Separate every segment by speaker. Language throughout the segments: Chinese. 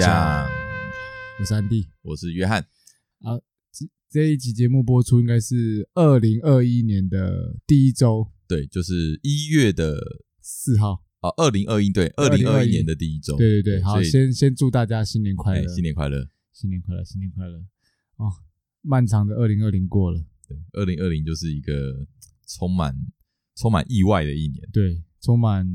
Speaker 1: 讲？
Speaker 2: 我是安迪，
Speaker 1: 我是约翰。
Speaker 2: 啊，这这一集节目播出应该是二零二一年的第一周，
Speaker 1: 对，就是一月的
Speaker 2: 四号。
Speaker 1: 啊，二零二一，对，二零二一年的第一周。
Speaker 2: 对对对，好，先先祝大家新年快乐，
Speaker 1: 新年快乐，
Speaker 2: 新年快乐，新年快乐。哦，漫长的二零二零过了，
Speaker 1: 对，二零二零就是一个充满充满意外的一年，
Speaker 2: 对，充满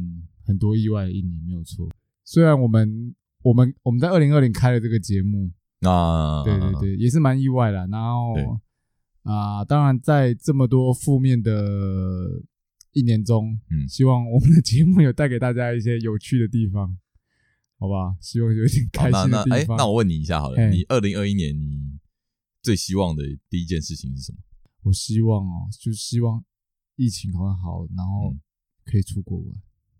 Speaker 2: 很多意外的一年，没有错。虽然我们我们我们在二零二零开了这个节目
Speaker 1: 啊，
Speaker 2: 对对对，也是蛮意外的。然后啊，当然在这么多负面的一年中，嗯，希望我们的节目有带给大家一些有趣的地方，好吧？希望有一点开心的地方。
Speaker 1: 哎，那我问你一下好了，你二零二一年你最希望的第一件事情是什么？
Speaker 2: 我希望哦，就是希望疫情好好，然后可以出国玩。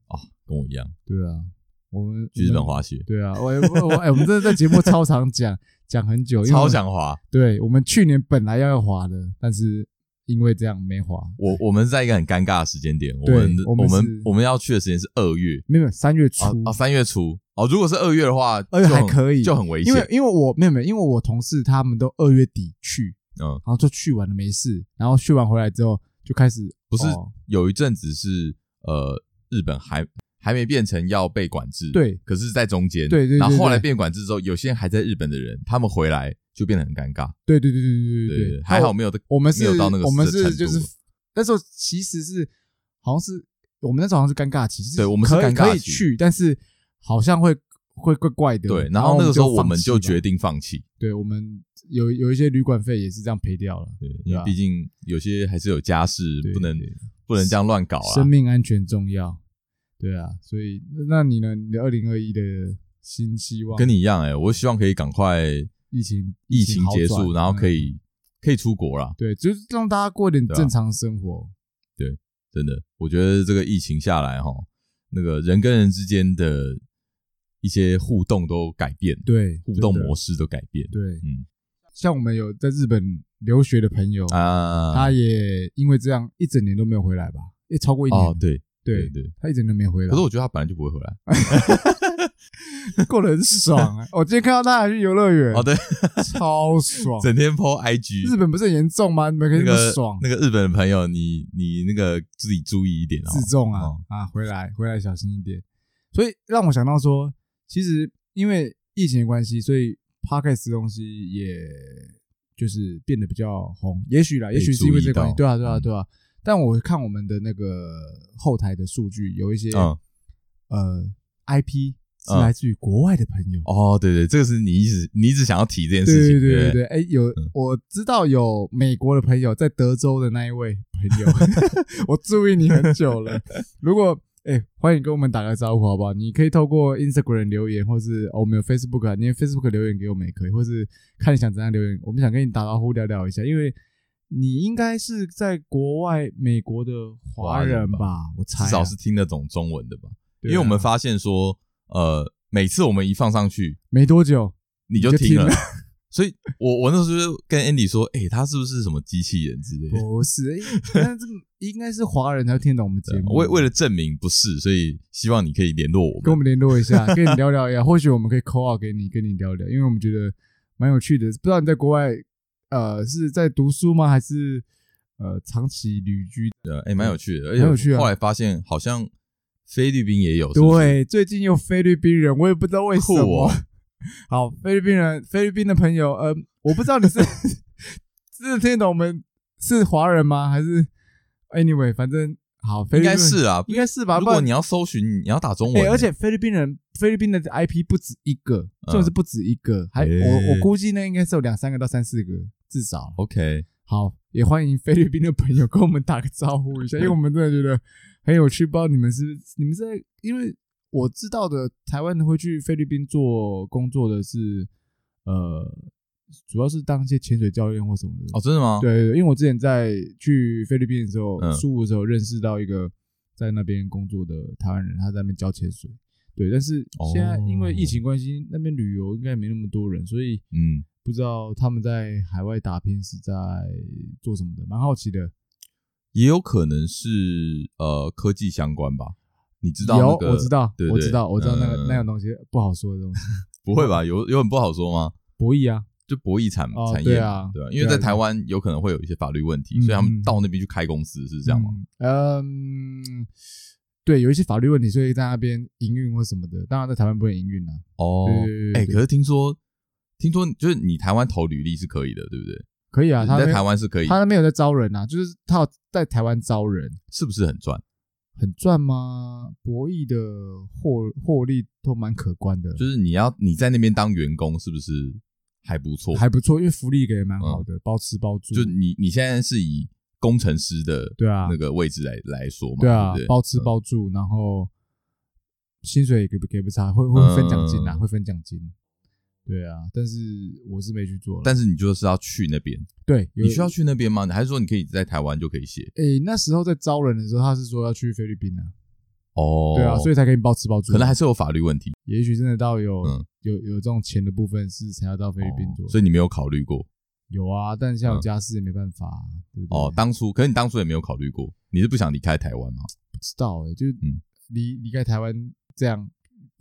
Speaker 1: 哦，跟我一样。
Speaker 2: 对啊。我们
Speaker 1: 去日本滑雪，
Speaker 2: 对啊，我我哎，我们真的在节目超常讲讲很久，
Speaker 1: 超想滑。
Speaker 2: 对，我们去年本来要要滑的，但是因为这样没滑。
Speaker 1: 我我们在一个很尴尬的时间点，我们我们我们要去的时间是二月，
Speaker 2: 没有三月初
Speaker 1: 啊，三月初哦。如果是二月的话，
Speaker 2: 二月还可以，
Speaker 1: 就很危险。
Speaker 2: 因为因为我没有没有，因为我同事他们都二月底去，嗯，然后就去完了没事，然后去完回来之后就开始
Speaker 1: 不是有一阵子是呃日本还。还没变成要被管制，
Speaker 2: 对，
Speaker 1: 可是，在中间，
Speaker 2: 对对，
Speaker 1: 然后后来变管制之后，有些人还在日本的人，他们回来就变得很尴尬，
Speaker 2: 对对对对对对对，
Speaker 1: 还好没有的，
Speaker 2: 我们是
Speaker 1: 没有到那个，
Speaker 2: 我们是就是那时候其实是好像是我们那时候好像是尴尬期，
Speaker 1: 对，我们是尴尬
Speaker 2: 可以去，但是好像会会怪怪的，
Speaker 1: 对，然后那个时候我们就决定放弃，
Speaker 2: 对，我们有有一些旅馆费也是这样赔掉了，
Speaker 1: 对，因为毕竟有些还是有家事，不能不能这样乱搞啊，
Speaker 2: 生命安全重要。对啊，所以那你呢？你的二零二一的新希望
Speaker 1: 跟你一样哎、欸，我希望可以赶快
Speaker 2: 疫情
Speaker 1: 疫情结束，然后可以可以出国了。
Speaker 2: 对，就是让大家过一点正常生活。
Speaker 1: 对，真的，我觉得这个疫情下来哈，那个人跟人之间的一些互动都改变，
Speaker 2: 对，
Speaker 1: 互动模式都改变。
Speaker 2: 对，嗯，像我们有在日本留学的朋友啊，他也因为这样一整年都没有回来吧？也超过一年。
Speaker 1: 哦，对。
Speaker 2: 对对，他一直都没回来。
Speaker 1: 可是我觉得他本来就不会回来，
Speaker 2: 过得很爽啊！我 今天看到他还去游乐园，
Speaker 1: 哦对，
Speaker 2: 超爽，
Speaker 1: 整天 po IG。
Speaker 2: 日本不是很严重吗？你们可以那么爽。
Speaker 1: 那个日本的朋友，你你那个自己注意一点哦，
Speaker 2: 自重啊啊！回来回来小心一点。所以让我想到说，其实因为疫情的关系，所以 Podcast 东西也就是变得比较红。也许啦，也许是因为这个关系。对啊，对啊，对啊。但我看我们的那个后台的数据，有一些、嗯、呃 IP 是来自于国外的朋友、嗯、
Speaker 1: 哦，对对，这个是你一直你一直想要提这件事情，
Speaker 2: 对对对对，哎，有、嗯、我知道有美国的朋友在德州的那一位朋友，我注意你很久了。如果哎，欢迎跟我们打个招呼好不好？你可以透过 Instagram 留言，或是、哦、我们有 Facebook 啊，你 Facebook 留言给我们也可以，或是看你想怎样留言，我们想跟你打招呼聊聊一下，因为。你应该是在国外美国的华人吧？我猜，
Speaker 1: 至少是听得懂中文的吧？因为我们发现说，呃，每次我们一放上去，
Speaker 2: 没多久
Speaker 1: 你就听了，所以我我那时候就跟 Andy 说，哎，他是不是什么机器人之类的？
Speaker 2: 不是，但是 应该是华人才会听懂我们节目。
Speaker 1: 为为了证明不是，所以希望你可以联络我们，
Speaker 2: 跟我们联络一下，跟你聊聊一下，或许我们可以 call out 给你，跟你聊聊，因为我们觉得蛮有趣的。不知道你在国外。呃，是在读书吗？还是呃长期旅居？
Speaker 1: 呃，哎，蛮有趣的，而且有趣啊。后来发现好像菲律宾也有，
Speaker 2: 对，最近有菲律宾人，我也不知道为什么。好，菲律宾人，菲律宾的朋友，呃，我不知道你是 是听懂我们是华人吗？还是 anyway，反正。好，应该
Speaker 1: 是啊，
Speaker 2: 应该是吧。
Speaker 1: 如果你要搜寻，你要打中文。
Speaker 2: 而且菲律宾人，菲律宾的 IP 不止一个，重点是不止一个，还我我估计那，应该是有两三个到三四个，至少。
Speaker 1: OK，
Speaker 2: 好，也欢迎菲律宾的朋友跟我们打个招呼一下，因为我们真的觉得很有趣。不知道你们是你们在，因为我知道的台湾的会去菲律宾做工作的是，呃。主要是当一些潜水教练或什么的
Speaker 1: 哦，真的吗？
Speaker 2: 对，对，对，因为我之前在去菲律宾的时候，宿务的时候认识到一个在那边工作的台湾人，他在那边教潜水。对，但是现在因为疫情关系，那边旅游应该没那么多人，所以嗯，不知道他们在海外打拼是在做什么的，蛮好奇的。
Speaker 1: 也有可能是呃科技相关吧？你知道那个？
Speaker 2: 有，我知道，我知道，我知道那个、嗯、那样东西不好说的东西。
Speaker 1: 不会吧？有有很不好说吗？
Speaker 2: 博弈啊，
Speaker 1: 就博弈产产业，
Speaker 2: 对啊，
Speaker 1: 对吧？因为在台湾有可能会有一些法律问题，所以他们到那边去开公司是这样吗？
Speaker 2: 嗯，对，有一些法律问题，所以在那边营运或什么的，当然在台湾不会营运啊。
Speaker 1: 哦，哎，可是听说听说就是你台湾投履历是可以的，对不对？
Speaker 2: 可以啊，他
Speaker 1: 在台湾是可以，
Speaker 2: 他那边有在招人啊，就是他在台湾招人，
Speaker 1: 是不是很赚？
Speaker 2: 很赚吗？博弈的获获利都蛮可观的。
Speaker 1: 就是你要你在那边当员工，是不是还不错？
Speaker 2: 还不错，因为福利给的蛮好的，包吃包住。
Speaker 1: 就你你现在是以工程师的对啊那个位置来来说嘛，
Speaker 2: 对啊，包吃包住，然后薪水也给不给不差，会会分奖金啊，会分奖金。对啊，但是我是没去做。
Speaker 1: 但是你就是要去那边，
Speaker 2: 对，
Speaker 1: 你需要去那边吗？还是说你可以在台湾就可以写？
Speaker 2: 诶，那时候在招人的时候，他是说要去菲律宾啊。
Speaker 1: 哦，
Speaker 2: 对啊，所以才可以包吃包住。
Speaker 1: 可能还是有法律问题。
Speaker 2: 也许真的到有有有这种钱的部分是才要到菲律宾做。
Speaker 1: 所以你没有考虑过？
Speaker 2: 有啊，但像有家事也没办法，对不对？
Speaker 1: 哦，当初，可是你当初也没有考虑过？你是不想离开台湾吗？
Speaker 2: 不知道诶，就是嗯，离离开台湾这样。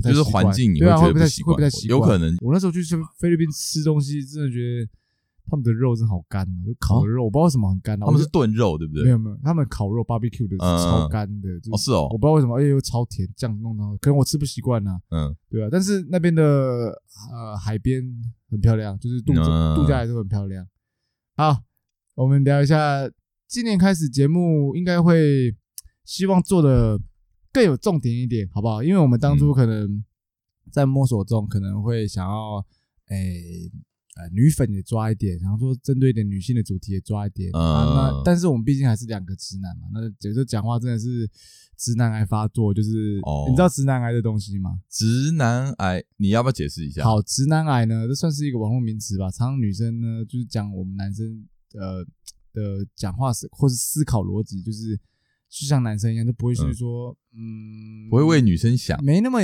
Speaker 1: 就是环境，你会觉得不习惯，
Speaker 2: 会不太习惯。
Speaker 1: 有可能，
Speaker 2: 我那时候去菲律宾吃东西，真的觉得他们的肉真的好干啊！就烤的肉，我不知道为什么很干。
Speaker 1: 他们是炖肉，对不对？
Speaker 2: 没有没有，他们烤肉 barbecue 的超干的。
Speaker 1: 哦，是哦，
Speaker 2: 我不知道为什么，而且又超甜，酱弄到，可能我吃不习惯呐。嗯，对啊。但是那边的呃海边很漂亮，就是度假度假也是很漂亮。好，我们聊一下，今年开始节目应该会希望做的。更有重点一点，好不好？因为我们当初可能在摸索中，可能会想要，诶、欸，呃，女粉也抓一点，然后说针对一点女性的主题也抓一点。嗯、啊，那但是我们毕竟还是两个直男嘛，那有时候讲话真的是直男癌发作，就是、哦、你知道直男癌的东西吗？
Speaker 1: 直男癌，你要不要解释一下？
Speaker 2: 好，直男癌呢，这算是一个网络名词吧。常常女生呢，就是讲我们男生呃的讲话是或是思考逻辑，就是。就像男生一样，就不会去说，嗯，
Speaker 1: 不会为女生想，
Speaker 2: 没那么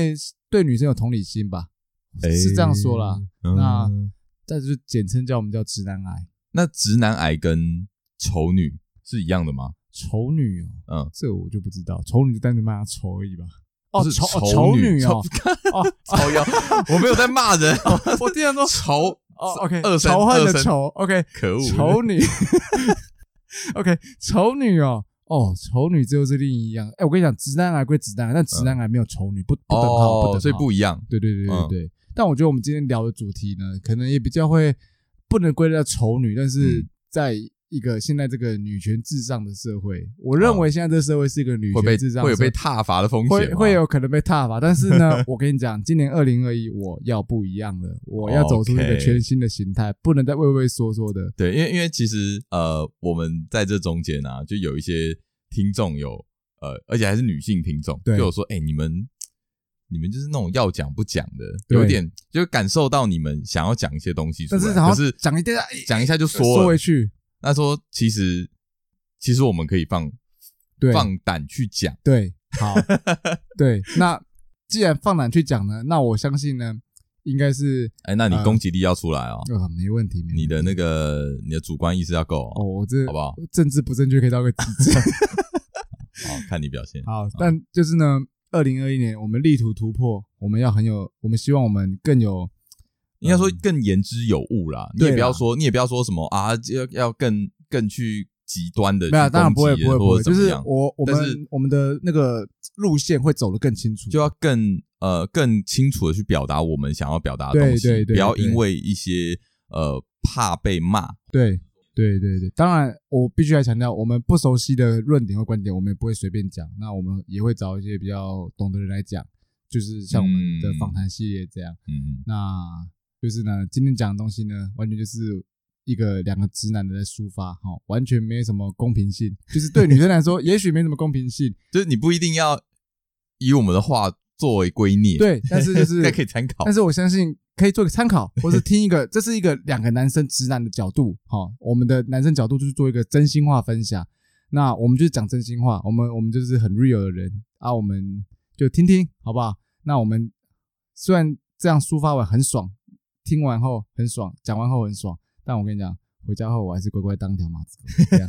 Speaker 2: 对女生有同理心吧？是这样说啦。那再就简称叫我们叫直男癌。
Speaker 1: 那直男癌跟丑女是一样的吗？
Speaker 2: 丑女哦，嗯，这我就不知道。丑女就单纯骂她丑而已吧？哦，丑丑女哦，哦，丑妖，
Speaker 1: 我没有在骂人，
Speaker 2: 我经常说
Speaker 1: 丑
Speaker 2: 哦，OK，仇恨的仇，OK，
Speaker 1: 可恶，
Speaker 2: 丑女，OK，丑女哦。哦，丑女最后是另一样。哎，我跟你讲，直男癌归直男癌，但直男癌没有丑女，不不等号，不等号，
Speaker 1: 所以不一样。
Speaker 2: 对对对对对。但我觉得我们今天聊的主题呢，可能也比较会不能归类到丑女，但是在一个现在这个女权至上的社会，我认为现在这社会是一个女权至上，
Speaker 1: 会有被踏伐的风险，
Speaker 2: 会会有可能被踏伐。但是呢，我跟你讲，今年二零二一我要不一样了，我要走出一个全新的形态，不能再畏畏缩缩的。
Speaker 1: 对，因为因为其实呃，我们在这中间啊，就有一些听众有呃，而且还是女性听众，就有说，哎，你们你们就是那种要讲不讲的，有点就感受到你们想要讲一些东西出来，可是
Speaker 2: 讲一点
Speaker 1: 讲一下就说
Speaker 2: 说回去。
Speaker 1: 他说：“其实，其实我们可以放，放胆去讲。
Speaker 2: 对，好，对。那既然放胆去讲呢，那我相信呢，应该是，
Speaker 1: 哎，那你攻击力要出来哦。
Speaker 2: 呃、没问题，没问题。
Speaker 1: 你的那个，你的主观意识要够
Speaker 2: 哦。我这
Speaker 1: 好不好？
Speaker 2: 政治不正确可以到个极致。
Speaker 1: 好，看你表现。
Speaker 2: 好，但就是呢，二零二一年我们力图突破，我们要很有，我们希望我们更有。”
Speaker 1: 应该说更言之有物啦，你也不要说，你也不要说什么啊，要要更更去极端的，
Speaker 2: 没有，当然不会不会不会，就是我我们我们的那个路线会走得更清楚，
Speaker 1: 就要更呃更清楚的去表达我们想要表达的东西，不要因为一些呃怕被骂，
Speaker 2: 对对对对，当然我必须要强调，我们不熟悉的论点和观点，我们也不会随便讲，那我们也会找一些比较懂的人来讲，就是像我们的访谈系列这样，嗯，那。就是呢，今天讲的东西呢，完全就是一个两个直男的在抒发，哈，完全没有什么公平性。就是对女生来说，也许没什么公平性，
Speaker 1: 就是你不一定要以我们的话作为圭臬，
Speaker 2: 对，但是就是
Speaker 1: 可以参考。
Speaker 2: 但是我相信可以做个参考，或是听一个，这是一个两个男生直男的角度，哈，我们的男生角度就是做一个真心话分享。那我们就是讲真心话，我们我们就是很 real 的人啊，我们就听听好不好？那我们虽然这样抒发完很爽。听完后很爽，讲完后很爽，但我跟你讲，回家后我还是乖乖当条马子狗，这 样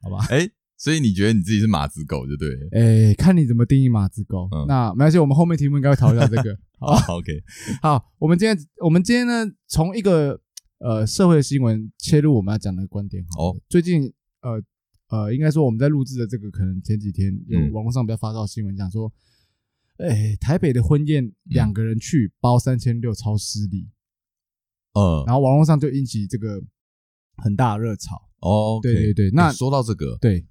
Speaker 2: 好吧？
Speaker 1: 哎，所以你觉得你自己是马子狗就对了？
Speaker 2: 哎，看你怎么定义马子狗。嗯、那没关系，我们后面题目应该会讨论到这个。
Speaker 1: 好，OK。
Speaker 2: 好，我们今天我们今天呢，从一个呃社会的新闻切入我们要讲的观点。好，哦、最近呃呃，应该说我们在录制的这个，可能前几天有网络上比较发到新闻讲说，哎、嗯，台北的婚宴两个人去包三千六，超失礼。
Speaker 1: 嗯，
Speaker 2: 然后网络上就引起这个很大的热潮。
Speaker 1: 哦，
Speaker 2: 对对对。那
Speaker 1: 说到这个，
Speaker 2: 对。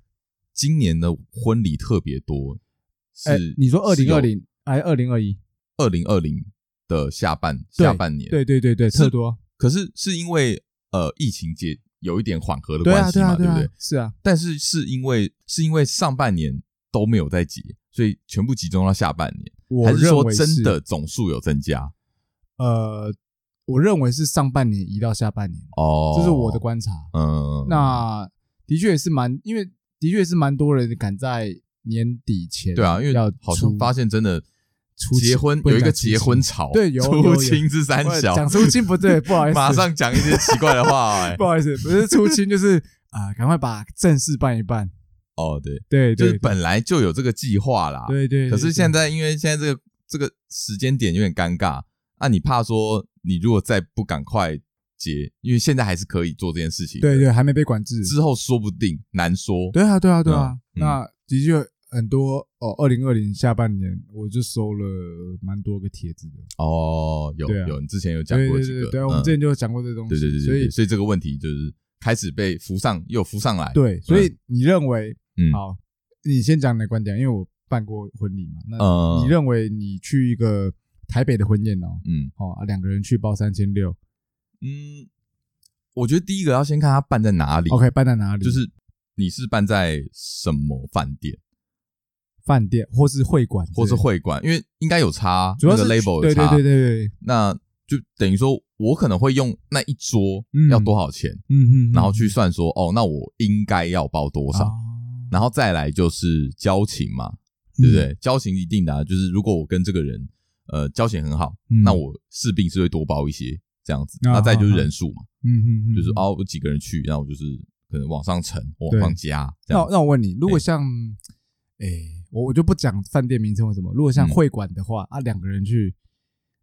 Speaker 1: 今年的婚礼特别多，是
Speaker 2: 你说二零二零还是二零二一？
Speaker 1: 二零二零的下半下半年，
Speaker 2: 对对对对，特多。
Speaker 1: 可是是因为呃疫情节有一点缓和的关系嘛，对不对？
Speaker 2: 是啊，
Speaker 1: 但是是因为是因为上半年都没有在结，所以全部集中到下半年，还是说真的总数有增加？
Speaker 2: 呃，我认为是上半年移到下半年哦，这是我的观察。
Speaker 1: 嗯，
Speaker 2: 那的确也是蛮因为。的确是蛮多人赶在年底前，
Speaker 1: 对啊，因为好像发现真的结婚有一个结婚潮，
Speaker 2: 对，有
Speaker 1: 出清之三小，
Speaker 2: 讲出清不对，不好意思，
Speaker 1: 马上讲一些奇怪的话，哎，
Speaker 2: 不好意思，不是出清，就是啊，赶快把正事办一办。
Speaker 1: 哦，对
Speaker 2: 对，
Speaker 1: 就是本来就有这个计划啦，
Speaker 2: 对对。
Speaker 1: 可是现在因为现在这个这个时间点有点尴尬，啊，你怕说你如果再不赶快。结，因为现在还是可以做这件事情。
Speaker 2: 对对，还没被管制，
Speaker 1: 之后说不定难说。
Speaker 2: 对啊，对啊，对啊。那的确很多哦，二零二零下半年我就收了蛮多个帖子的。
Speaker 1: 哦，有有，你之前有讲过几个。
Speaker 2: 对，我们之前就有讲过这东西。
Speaker 1: 对对对，所以所以这个问题就是开始被浮上又浮上来。
Speaker 2: 对，所以你认为，嗯，好，你先讲你的观点，因为我办过婚礼嘛。那你认为你去一个台北的婚宴哦，嗯，哦啊，两个人去包三千六。
Speaker 1: 嗯，我觉得第一个要先看他办在哪里。
Speaker 2: OK，办在哪里？
Speaker 1: 就是你是办在什么饭店？
Speaker 2: 饭店，或是会馆，
Speaker 1: 或是会馆，因为应该有差，主要是 label 有差。
Speaker 2: 对对对对对。
Speaker 1: 那就等于说，我可能会用那一桌要多少钱，嗯嗯，然后去算说，哦，那我应该要包多少，然后再来就是交情嘛，对不对？交情一定的，就是如果我跟这个人呃交情很好，那我势必是会多包一些。这样子，那再就是人数嘛，嗯嗯，就是哦，我几个人去，然后我就是可能往上乘，往上加。
Speaker 2: 那那我问你，如果像，哎，我我就不讲饭店名称或什么，如果像会馆的话啊，两个人去，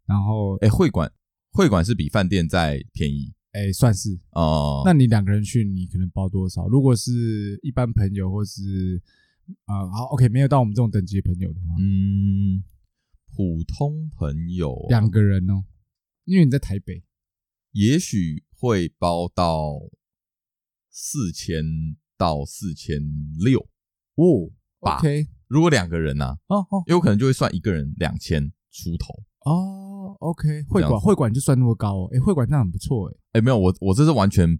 Speaker 2: 然后
Speaker 1: 哎，会馆会馆是比饭店再便宜，
Speaker 2: 哎，算是哦。那你两个人去，你可能包多少？如果是一般朋友，或是啊，好，OK，没有到我们这种等级的朋友的话，
Speaker 1: 嗯，普通朋友
Speaker 2: 两个人哦，因为你在台北。
Speaker 1: 也许会包到四千到四千六
Speaker 2: 哦，OK。
Speaker 1: 如果两个人呢？哦哦，有可能就会算一个人两千出头
Speaker 2: 哦，OK。会馆会馆就算那么高哦，哎，会馆那很不错哎。
Speaker 1: 哎，没有，我我这是完全，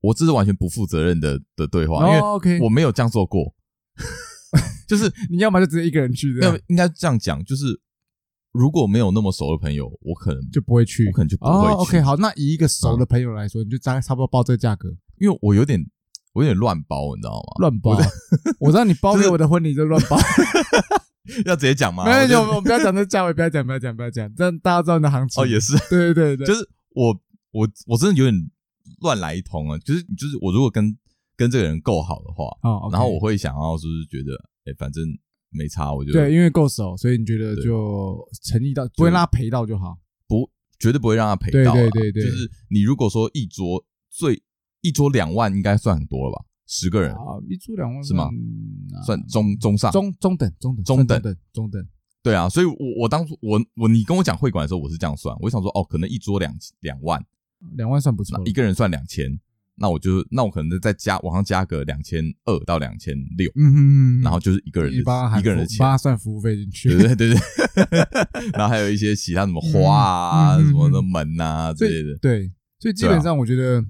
Speaker 1: 我这是完全不负责任的的对话，因为 OK，我没有这样做过。就是
Speaker 2: 你要么就直接一个人去，
Speaker 1: 要应该这样讲，就是。如果没有那么熟的朋友，我可能
Speaker 2: 就不会去，
Speaker 1: 我可能就不会去。
Speaker 2: OK，好，那以一个熟的朋友来说，你就大概差不多报这个价格。
Speaker 1: 因为我有点，我有点乱包，你知道吗？
Speaker 2: 乱包，我 知道你包给我的婚礼就乱包。
Speaker 1: 要直接讲吗？
Speaker 2: 没有，我们不要讲这价位，不要讲，不要讲，不要讲，这样大家知道你的行情。
Speaker 1: 哦，也是，
Speaker 2: 对对对，
Speaker 1: 就是我，我，我真的有点乱来一通啊。就是，就是我如果跟跟这个人够好的话，然后我会想要，就是觉得，哎，反正。没差，我觉得
Speaker 2: 对，因为够熟，所以你觉得就诚意到，不会让他赔到就好，
Speaker 1: 不，绝对不会让他赔到。对对对对，就是你如果说一桌最一桌两万，应该算很多了吧？十个人啊，
Speaker 2: 一桌两万
Speaker 1: 是吗？算中中上
Speaker 2: 中中等中等
Speaker 1: 中等
Speaker 2: 中等。
Speaker 1: 对啊，所以我我当初我我你跟我讲会馆的时候，我是这样算，我想说哦，可能一桌两两万，
Speaker 2: 两万算不错，
Speaker 1: 一个人算两千。那我就那我可能再加往上加个两千二到两千六，嗯然后就是一个人的一个人的钱，
Speaker 2: 帮他算服务费进去，
Speaker 1: 对对对对，然后还有一些其他什么花啊、什么的门啊之类的，
Speaker 2: 对，所以基本上我觉得，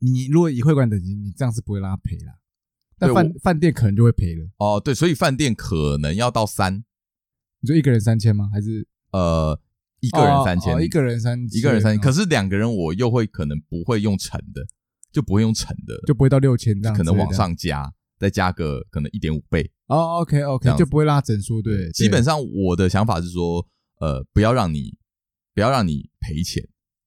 Speaker 2: 你如果以会馆等级，你这样是不会让他赔啦，但饭饭店可能就会赔了。
Speaker 1: 哦，对，所以饭店可能要到三，
Speaker 2: 你说一个人三千吗？还是
Speaker 1: 呃一个人三千？
Speaker 2: 一个人三
Speaker 1: 一个人三千，可是两个人我又会可能不会用成的。就不会用乘的，
Speaker 2: 就不会到六千这样，
Speaker 1: 可能往上加，再加个可能一点五倍。
Speaker 2: 哦，OK OK，就不会拉整数。对，
Speaker 1: 基本上我的想法是说，呃，不要让你不要让你赔钱。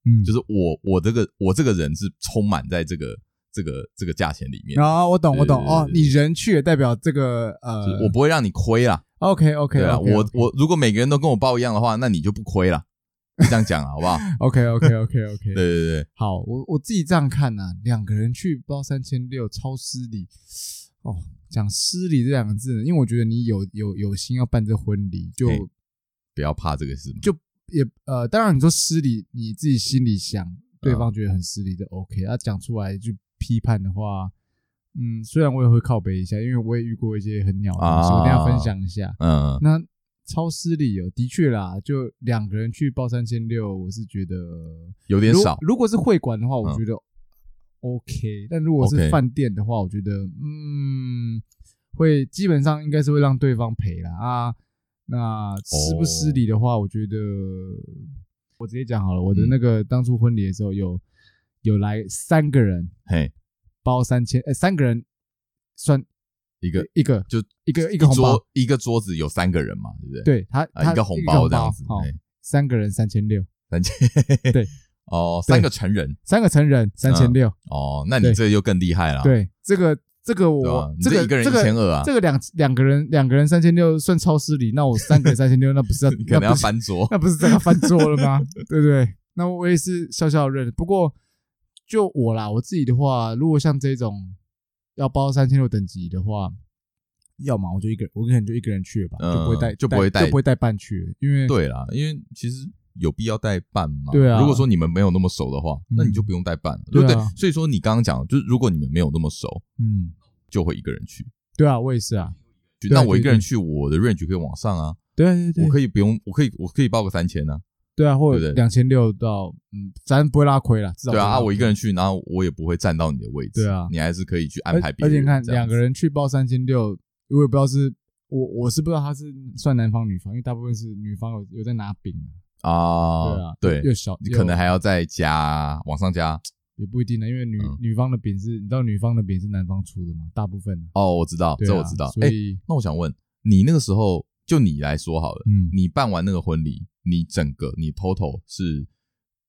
Speaker 1: 嗯，就是我我这个我这个人是充满在这个这个这个价钱里面。
Speaker 2: 啊，我懂，我懂哦，你人去也代表这个呃，
Speaker 1: 我不会让你亏啦。
Speaker 2: OK OK，
Speaker 1: 对啊，我我如果每个人都跟我报一样的话，那你就不亏了。这样讲啊，好不好？
Speaker 2: OK OK OK OK，
Speaker 1: 对对对，
Speaker 2: 好，我我自己这样看呐，两个人去包三千六，超失礼哦。讲失礼这两个字，因为我觉得你有有有心要办这婚礼，就
Speaker 1: 不要怕这个事嘛。
Speaker 2: 就也呃，当然你说失礼，你自己心里想，对方觉得很失礼就 OK。他讲出来就批判的话，嗯，虽然我也会靠背一下，因为我也遇过一些很鸟的东西，我跟大家分享一下。嗯，那。超失礼哦，的确啦，就两个人去包三千六，我是觉得
Speaker 1: 有点少。
Speaker 2: 如果是会馆的话，我觉得 OK，但如果是饭店的话，我觉得嗯，会基本上应该是会让对方赔啦啊。那失不失礼的话，我觉得我直接讲好了，我的那个当初婚礼的时候有有来三个人，嘿，包三千，哎，三个人算。
Speaker 1: 一个
Speaker 2: 一个就一个一个红包，
Speaker 1: 一个桌子有三个人嘛，对不对？
Speaker 2: 对他，
Speaker 1: 一个红包这样子，
Speaker 2: 三个人三千六，
Speaker 1: 三千
Speaker 2: 对
Speaker 1: 哦，三个成人，
Speaker 2: 三个成人三千六
Speaker 1: 哦，那你这个又更厉害了。
Speaker 2: 对，这个这个我这个
Speaker 1: 一个人一千二啊，
Speaker 2: 这个两两个人两个人三千六算超失礼，那我三个人三千六，那不是要
Speaker 1: 你可能要翻桌，
Speaker 2: 那不是真的翻桌了吗？对不对？那我也是笑笑认。不过就我啦，我自己的话，如果像这种要包三千六等级的话。要么我就一个人，我可能就一个人去了吧，就不会带，就不会带，就不会带伴去，因为
Speaker 1: 对啦，因为其实有必要带伴嘛。
Speaker 2: 对啊，
Speaker 1: 如果说你们没有那么熟的话，那你就不用带伴了，对不对？所以说你刚刚讲，就是如果你们没有那么熟，嗯，就会一个人去。
Speaker 2: 对啊，我也是啊。
Speaker 1: 那我一个人去，我的 range 可以往上啊。
Speaker 2: 对对对，
Speaker 1: 我可以不用，我可以我可以报个三千啊。
Speaker 2: 对啊，或者两千六到，嗯，咱不会拉亏了。
Speaker 1: 对啊，我一个人去，然后我也不会占到你的位置。对啊，你还是可以去安排别人。
Speaker 2: 而且你看，两个人去报三千六，我也不知道是。我我是不知道他是算男方女方，因为大部分是女方有有在拿饼
Speaker 1: 啊。对啊，对，
Speaker 2: 又小，
Speaker 1: 你可能还要再加往上加，
Speaker 2: 也不一定呢，因为女女方的饼是，你知道女方的饼是男方出的嘛，大部分。
Speaker 1: 哦，我知道，这我知道。所以，那我想问你，那个时候就你来说好了，嗯，你办完那个婚礼，你整个你 total 是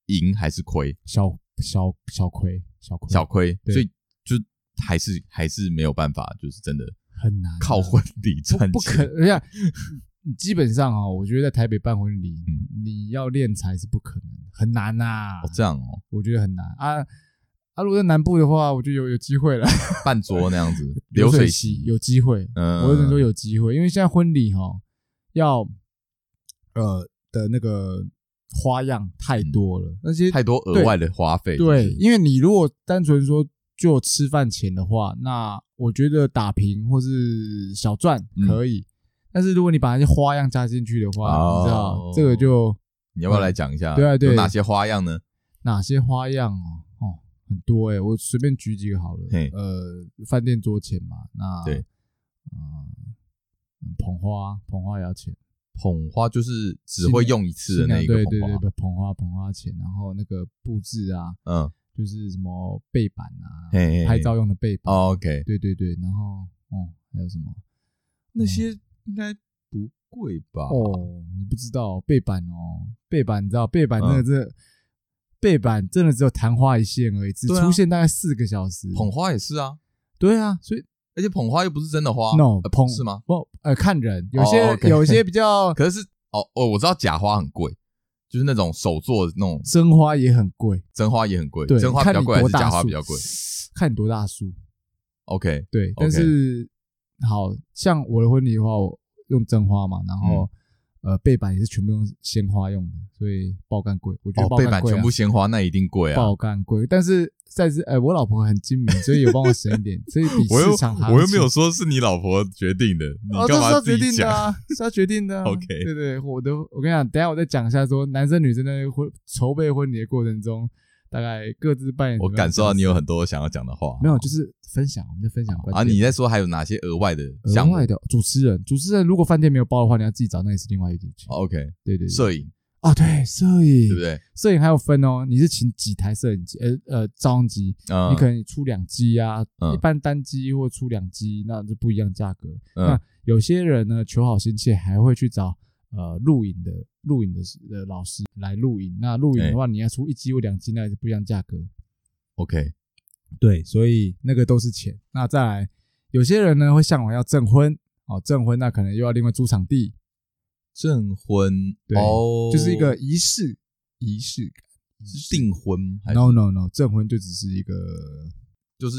Speaker 1: 赢还是亏？
Speaker 2: 小小小亏，小亏，
Speaker 1: 小亏，所以就还是还是没有办法，就是真的。
Speaker 2: 很难
Speaker 1: 靠婚礼赚钱，
Speaker 2: 不可能。人家基本上啊，我觉得在台北办婚礼，你要练财是不可能，很难呐。
Speaker 1: 哦，这样哦，
Speaker 2: 我觉得很难啊。啊，如果在南部的话，我觉得有有机会了，
Speaker 1: 办桌那样子，流水席
Speaker 2: 有机会。嗯，我只能说有机会，因为现在婚礼哈要呃的那个花样太多了，那些
Speaker 1: 太多额外的花费。
Speaker 2: 对，因为你如果单纯说。就吃饭钱的话，那我觉得打平或是小赚可以，嗯、但是如果你把那些花样加进去的话，哦、你知道这个就
Speaker 1: 你要不要来讲一下？
Speaker 2: 对啊，对，
Speaker 1: 有哪些花样呢？
Speaker 2: 哪些花样哦？哦，很多诶、欸、我随便举几个好了。嘿呃，饭店桌钱嘛，那对，嗯，捧花，捧花也要钱。
Speaker 1: 捧花就是只会用一次的那一个捧花，对对对，
Speaker 2: 捧花捧花钱，然后那个布置啊，嗯。就是什么背板啊，拍照用的背板。
Speaker 1: OK，
Speaker 2: 对对对，然后哦，还有什么？
Speaker 1: 那些应该不贵吧？
Speaker 2: 哦，你不知道背板哦，背板你知道背板那个这背板真的只有昙花一现而已，只出现大概四个小时。
Speaker 1: 捧花也是啊，
Speaker 2: 对啊，所以
Speaker 1: 而且捧花又不是真的花
Speaker 2: ，no，
Speaker 1: 捧是吗？
Speaker 2: 不，呃，看人，有些有些比较，
Speaker 1: 可是哦哦，我知道假花很贵。就是那种手做的那种
Speaker 2: 真花也很贵，
Speaker 1: 真花也很贵，对，真花比较贵还是假花比较贵？
Speaker 2: 看你多大树。
Speaker 1: OK，
Speaker 2: 对，但是好像我的婚礼的话，我用真花嘛，然后呃背板也是全部用鲜花用的，所以爆干贵。我觉得
Speaker 1: 背板全部鲜花那一定贵啊，
Speaker 2: 爆干贵。但是。在这，哎，我老婆很精明，所以有帮我省一点，所以比 市场还。
Speaker 1: 我又没有说是你老婆决定的，你干嘛自己讲？是他决定的啊，是他决定的啊。OK，对对，我都，我跟你讲，等下我再讲一下，说男生女生在婚筹备婚礼的过程中，大概各自扮演。我感受到你有很多想要讲的话。
Speaker 2: 没有，就是分享，我们就分享。
Speaker 1: 啊，你在说还有哪些额外的？额
Speaker 2: 外的主持人，主持人如果饭店没有包的话，你要自己找，那也是另外一件事。
Speaker 1: OK，
Speaker 2: 对对，
Speaker 1: 摄影。
Speaker 2: 啊，对，摄影，
Speaker 1: 对不对？
Speaker 2: 摄影还有分哦，你是请几台摄影机？呃呃，照相机，你可能出两机啊，一般单机或出两机，那就不一样价格。那有些人呢，求好心切，还会去找呃录影的录影的的老师来录影。那录影的话，你要出一机或两机，那也是不一样价格。
Speaker 1: OK，
Speaker 2: 对，所以那个都是钱。那再来，有些人呢会向往要证婚哦，证婚那可能又要另外租场地。
Speaker 1: 证婚
Speaker 2: 对
Speaker 1: 哦，
Speaker 2: 就是一个仪式，仪式感。
Speaker 1: 是订婚还是
Speaker 2: ？No No No，证婚就只是一个，
Speaker 1: 就是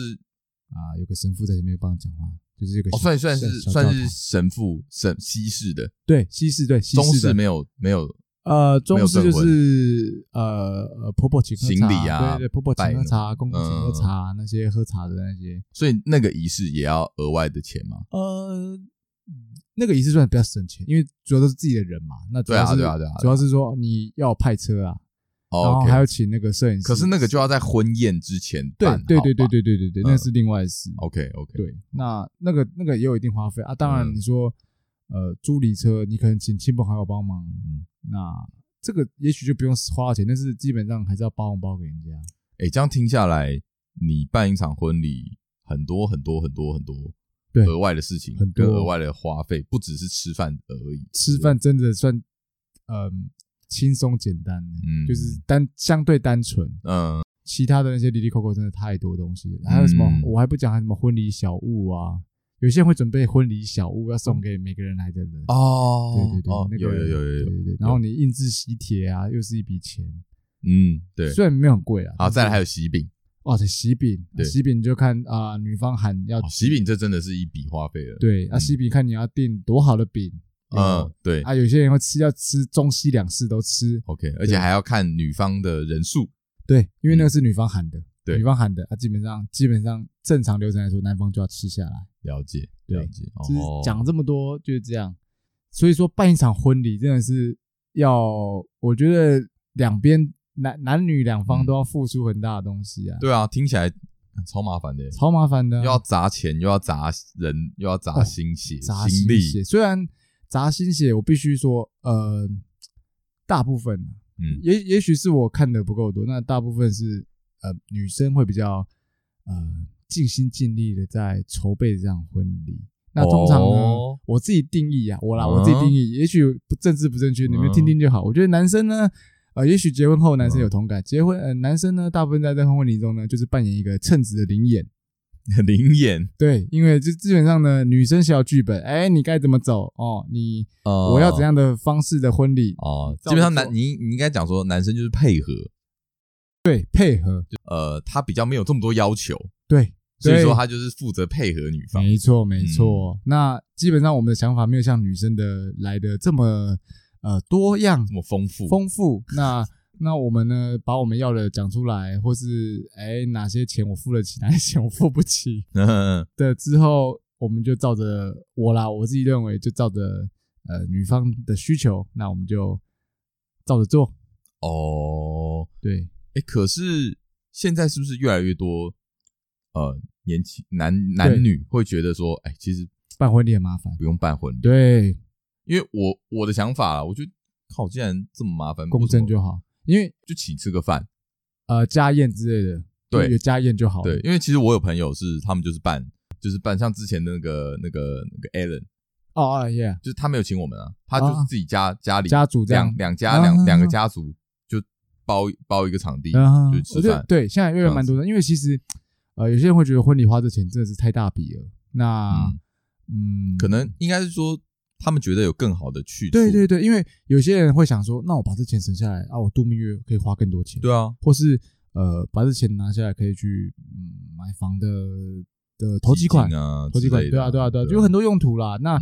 Speaker 2: 啊，有个神父在前面帮你讲话，就是这个
Speaker 1: 哦，算算是算是神父神西式的，
Speaker 2: 对西式对西式
Speaker 1: 中式没有没有
Speaker 2: 呃中式就是呃呃婆婆请喝茶
Speaker 1: 行礼啊，
Speaker 2: 对对婆婆请喝茶，公公请喝茶，那些喝茶的那些，
Speaker 1: 所以那个仪式也要额外的钱吗？
Speaker 2: 呃，那个仪式算比较省钱，因为主要都是自己的人嘛，那主要是
Speaker 1: 对啊对啊，
Speaker 2: 主要是说你要派车啊。然后还要请那个摄影师，
Speaker 1: 可是那个就要在婚宴之前办，
Speaker 2: 对对对对对对对对，那是另外的事。
Speaker 1: OK OK，
Speaker 2: 对，那那个那个也有一定花费啊。当然你说，呃，租礼车你可能请亲朋好友帮忙，那这个也许就不用花钱，但是基本上还是要包红包给人家。
Speaker 1: 哎，这样听下来，你办一场婚礼，很多很多很多很多
Speaker 2: 对
Speaker 1: 额外的事情，很多额外的花费，不只是吃饭而已。
Speaker 2: 吃饭真的算，嗯。轻松简单，嗯，就是单相对单纯，嗯，其他的那些哩哩抠抠真的太多东西了，还有什么我还不讲，还有什么婚礼小物啊，有些人会准备婚礼小物要送给每个人来的人。
Speaker 1: 哦，
Speaker 2: 对对对，那个
Speaker 1: 有有有有有，
Speaker 2: 对对，然后你印制喜帖啊，又是一笔钱，
Speaker 1: 嗯，对，
Speaker 2: 虽然没有很贵啊，
Speaker 1: 好，再来还有喜饼，
Speaker 2: 哇，这喜饼，喜饼就看啊，女方喊要
Speaker 1: 喜饼，这真的是一笔花费了，
Speaker 2: 对，啊，喜饼看你要订多好的饼。
Speaker 1: 嗯，对。
Speaker 2: 啊，有些人会吃，要吃中西两式都吃
Speaker 1: ，OK，而且还要看女方的人数，
Speaker 2: 对，因为那个是女方喊的，
Speaker 1: 对，
Speaker 2: 女方喊的啊，基本上基本上正常流程来说，男方就要吃下来。
Speaker 1: 了解，了解，
Speaker 2: 就是讲这么多就是这样，所以说办一场婚礼真的是要，我觉得两边男男女两方都要付出很大的东西啊。
Speaker 1: 对啊，听起来超麻烦的，
Speaker 2: 超麻烦的，
Speaker 1: 又要砸钱，又要砸人，又要砸心血、砸心力，
Speaker 2: 虽然。砸心血，我必须说，呃，大部分，嗯，也也许是我看的不够多，那大部分是，呃，女生会比较，呃，尽心尽力的在筹备这场婚礼。那通常呢，哦、我自己定义啊，我啦，我自己定义，嗯、也许不政治不正确，你们听听就好。我觉得男生呢，呃，也许结婚后男生有同感，结婚，呃，男生呢，大部分在这婚礼中呢，就是扮演一个称职的临演。
Speaker 1: 灵演
Speaker 2: 对，因为就基本上呢，女生写好剧本，哎，你该怎么走哦？你我要怎样的方式的婚礼
Speaker 1: 哦？基本上男你你应该讲说，男生就是配合，
Speaker 2: 对，配合，
Speaker 1: 呃，他比较没有这么多要求，
Speaker 2: 对，
Speaker 1: 所以说他就是负责配合女方，
Speaker 2: 没错没错。那基本上我们的想法没有像女生的来的这么呃多样，
Speaker 1: 这么丰富
Speaker 2: 丰富。那那我们呢？把我们要的讲出来，或是哎，哪些钱我付得起，哪些钱我付不起 的之后，我们就照着我啦，我自己认为就照着呃女方的需求，那我们就照着做。
Speaker 1: 哦，
Speaker 2: 对，
Speaker 1: 哎，可是现在是不是越来越多呃年轻男男女会觉得说，哎，其实
Speaker 2: 办婚礼很麻烦，
Speaker 1: 不用办婚礼。
Speaker 2: 对，
Speaker 1: 因为我我的想法，我觉得靠，既然这么麻烦，
Speaker 2: 公证就好。因为
Speaker 1: 就请吃个饭，
Speaker 2: 呃，家宴之类的，对，有家宴就好了。
Speaker 1: 对，因为其实我有朋友是他们就是办，就是办像之前的那个那个那个 Allen，
Speaker 2: 哦哦耶，
Speaker 1: 就是他没有请我们啊，他就是自己家家里
Speaker 2: 家族这样。
Speaker 1: 两两家两两个家族就包包一个场地就吃饭。
Speaker 2: 对，现在越来越蛮多的，因为其实呃有些人会觉得婚礼花的钱真的是太大笔了，那嗯，
Speaker 1: 可能应该是说。他们觉得有更好的去处，
Speaker 2: 对对对，因为有些人会想说，那我把这钱省下来啊，我度蜜月可以花更多钱，
Speaker 1: 对啊，
Speaker 2: 或是呃，把这钱拿下来可以去嗯买房的的投机款
Speaker 1: 啊，
Speaker 2: 投机款，对啊对啊对啊，有很多用途啦。那